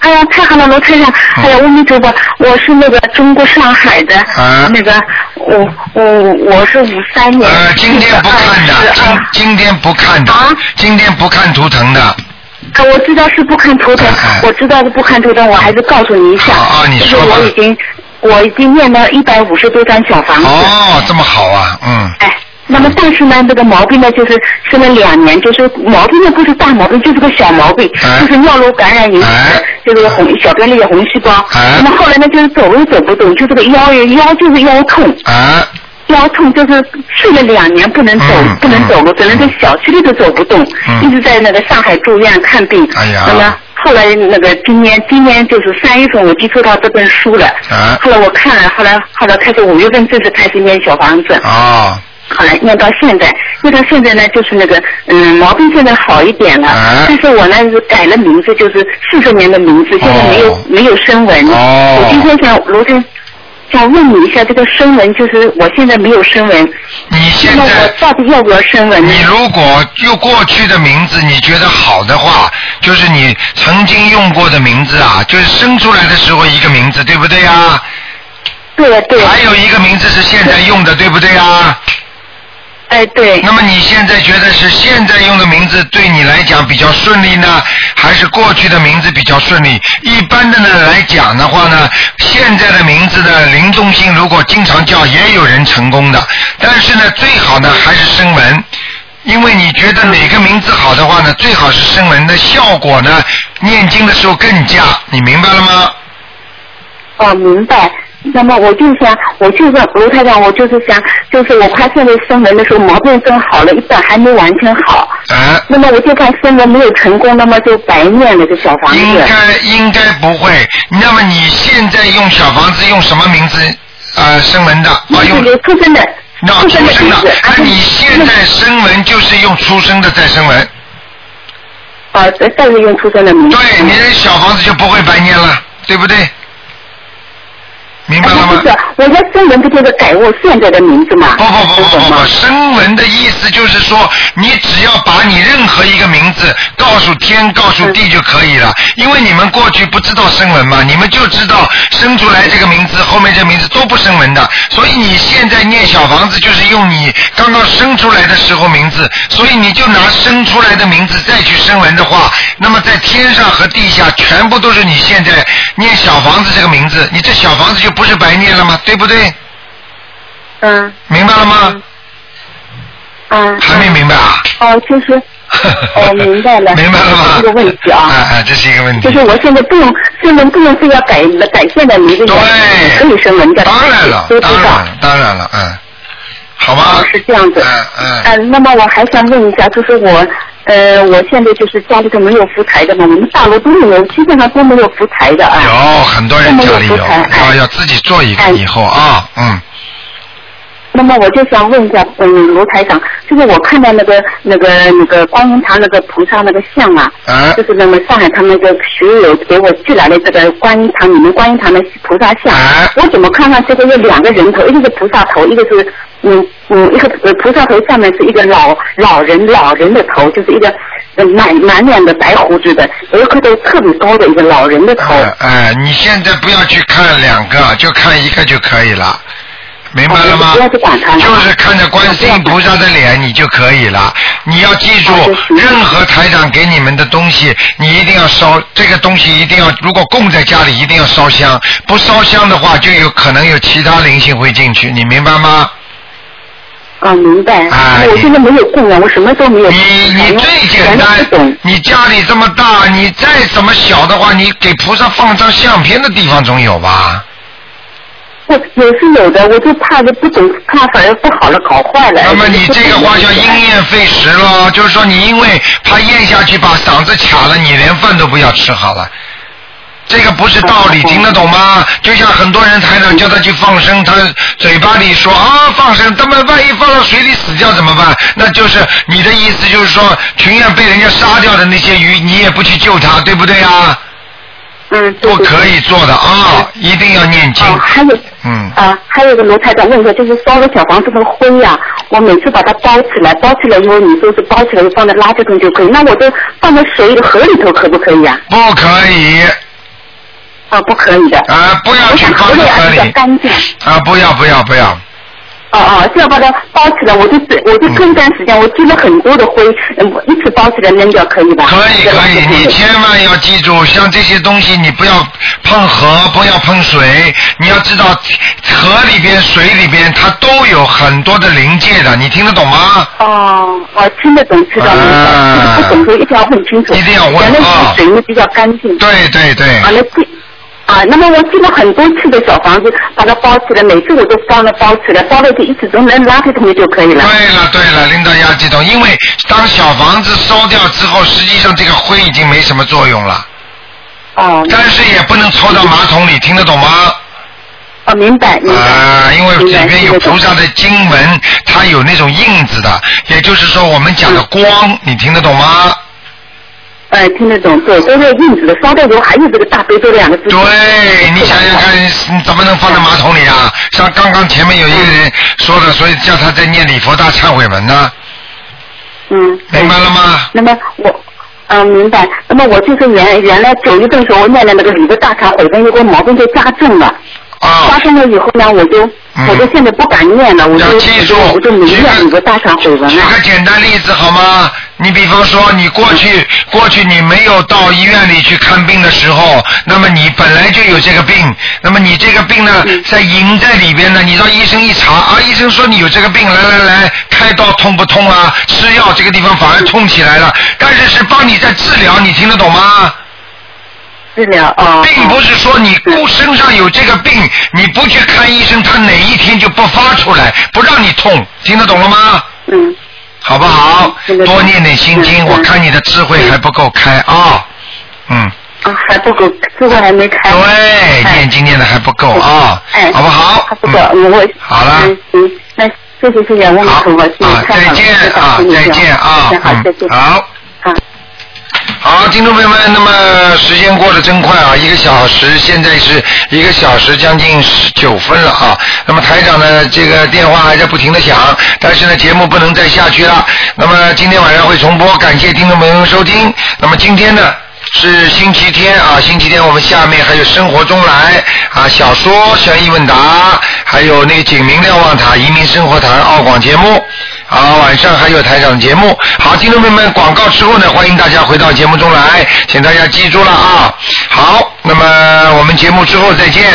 哎呀，太好了，卢台长！哎呀，阿弥陀佛，我是那个中国上海的，啊那个我我我是五三年。呃，今天不看的，今今天不看的，今天不看图腾的。啊，我知道是不看图腾，我知道是不看图腾，我还是告诉你一下。啊，你就是我已经我已经念了一百五十多张小房子。哦，这么好啊，嗯。哎，那么但是呢，这个毛病呢，就是生了两年，就是毛病呢不是大毛病，就是个小毛病，就是尿路感染引起的，就是红小便里有红细胞。那么后来呢，就是走路走不动，就这个腰腰就是腰痛。啊。腰痛就是睡了两年不能走，不能走路，只能在小区里都走不动，一直在那个上海住院看病。哎呀。那么后来那个今年今年就是三月份我接触到这本书了，啊。后来我看了，后来后来开始五月份正式开始念小房子。啊。后来念到现在，念到现在呢，就是那个嗯毛病现在好一点了，但是我呢是改了名字，就是四十年的名字，现在没有、没有声纹。哦我今天想罗先想问你一下，这个声纹就是我现在没有声纹，你现在我到底要不要声纹呢？你如果用过去的名字你觉得好的话，就是你曾经用过的名字啊，就是生出来的时候一个名字，对不对呀？对对。还有一个名字是现在用的，对不对呀？哎，对。那么你现在觉得是现在用的名字对你来讲比较顺利呢，还是过去的名字比较顺利？一般的呢来讲的话呢，现在的名字的灵动性如果经常叫，也有人成功的。但是呢，最好呢还是声纹，因为你觉得哪个名字好的话呢，最好是声纹的效果呢，念经的时候更佳，你明白了吗？哦，明白。那么我就想，我就是卢台长，我就是想，就是我怕现在生纹的时候毛病正好了，一半还没完全好。啊。那么我就看生纹没有成功，那么就白念了个小房子。应该应该不会。那么你现在用小房子用什么名字啊声纹的？啊用出生的。那出生的，那你现在声纹就是用出生的再生纹。啊，再再是用出生的名字。对，你的小房子就不会白念了，对不对？明白了吗？不是，我的声纹不就是改我现在的名字吗？不不不不不不，声纹的意思就是说，你只要把你任何一个名字告诉天、告诉地就可以了。因为你们过去不知道声纹嘛，你们就知道生出来这个名字，后面这个名字都不声纹的。所以你现在念小房子就是用你刚刚生出来的时候名字，所以你就拿生出来的名字再去声纹的话，那么在天上和地下全部都是你现在念小房子这个名字，你这小房子就不是白念了吗？对不对？嗯。明白了吗？嗯。还没明白啊？哦，就是，哦，明白了。明白了吗？这个问题啊。哎哎，这是一个问题。就是我现在不用声纹，不能非要改改现在名字，对，可以声纹的。当然了。当然了，当然了，嗯。好吧。哦，是这样子。嗯嗯。嗯，那么我还想问一下，就是我，呃，我现在就是家里头没有福台的嘛，我们大楼都没有，基本上都没有福台的啊。有很多人家里有，啊要要自己做一个以后啊，嗯。那么我就想问一下，嗯，卢台长，就是我看到那个那个那个观音堂那个菩萨那个像啊，就是那么上海他们那个学友给我寄来的这个观音堂，你们观音堂的菩萨像，我怎么看上这个有两个人头，一个是菩萨头，一个是嗯嗯一个呃菩萨头下面是一个老老人老人的头，就是一个呃满满脸的白胡子的，有一颗头特别高的一个老人的头。哎，你现在不要去看两个，就看一个就可以了。明白了吗？就是看着观世音菩萨的脸，你就可以了。你要记住，任何台长给你们的东西，你一定要烧。这个东西一定要，如果供在家里，一定要烧香。不烧香的话，就有可能有其他灵性会进去。你明白吗？啊，明白。啊，我现在没有供养，我什么都没有。你你最简单，你家里这么大，你再怎么小的话，你给菩萨放张相片的地方总有吧？我有是有的，我就怕的不懂，怕反而不好了，搞坏了。那么你这个话叫因噎废食了，就是说你因为怕咽下去把嗓子卡了，你连饭都不要吃好了。这个不是道理，听得懂吗？就像很多人台长叫他去放生，他嘴巴里说啊放生，他们万一放到水里死掉怎么办？那就是你的意思，就是说情愿被人家杀掉的那些鱼，你也不去救它，对不对啊？嗯，不可以做的啊，一定要念经。还有，嗯，啊，还有一个罗台长问一下，就是烧了小房子的灰呀，我每次把它包起来，包起来以后，你说是包起来就放在垃圾桶就可以，那我都放在水里河里头可不可以呀？不可以。啊，不可以的。啊，不要去放在河里。干净。啊，不要不要不要。哦哦，就要把它包起来，我就我就这一段时间我积了很多的灰，嗯，一次包起来扔掉可以吧？可以可以，你千万要记住，像这些东西你不要碰河，不要碰水，你要知道河里边、水里边它都有很多的临界的，你听得懂吗？哦，我听得懂，知道明白，不懂就一定要问清楚。一定要问啊。水呢比较干净。对对对。好了，这。啊，那么我寄了很多次的小房子，把它包起来，每次我都放了包起来，包了就一直扔扔垃圾桶里就可以了。对了对了，拎到垃圾桶，因为当小房子烧掉之后，实际上这个灰已经没什么作用了。哦。但是也不能抽到马桶里，听得懂吗？哦，明白明白。啊，因为里边有菩萨的经文，它有那种印子的，也就是说我们讲的光，你听得懂吗？哎，听得懂，对，都是印子的。烧掉之后还有这个大悲咒两个字。对，你想想看，你怎么能放在马桶里啊？像刚刚前面有一个人说的，所以叫他在念礼佛大忏悔文呢。嗯。明白了吗？那么我，嗯，明白。那么我就是原原来九月份时候念的那个礼佛大忏悔文，有个毛病就加重了。发生了以后呢，我就我就现在不敢念了，我就嗯要记住我就没念那个大忏悔文举。个简单例子好吗？你比方说，你过去过去你没有到医院里去看病的时候，那么你本来就有这个病，那么你这个病呢，在隐在里边呢，你到医生一查啊，医生说你有这个病，来来来，开刀痛不痛啊？吃药这个地方反而痛起来了，但是是帮你在治疗，你听得懂吗？治疗哦。并不是说你顾身上有这个病，你不去看医生，他哪一天就不发出来，不让你痛，听得懂了吗？嗯。好不好？多念点心经，我看你的智慧还不够开啊。嗯。啊，还不够，智慧还没开。对，念经念的还不够啊，哎，好不好？还不够，我好了。嗯，行，那谢谢谢谢，我们头发谢谢，太好啊，再见啊，再见啊，好，再见。好。好，听众朋友们，那么时间过得真快啊，一个小时，现在是一个小时将近十九分了啊。那么台长呢，这个电话还在不停的响，但是呢，节目不能再下去了。那么今天晚上会重播，感谢听众朋友们收听。那么今天呢？是星期天啊，星期天我们下面还有生活中来啊，小说悬疑问答，还有那个警民瞭望塔移民生活谈澳广节目。好，晚上还有台长节目。好，听众朋友们，广告之后呢，欢迎大家回到节目中来，请大家记住了啊。好，那么我们节目之后再见。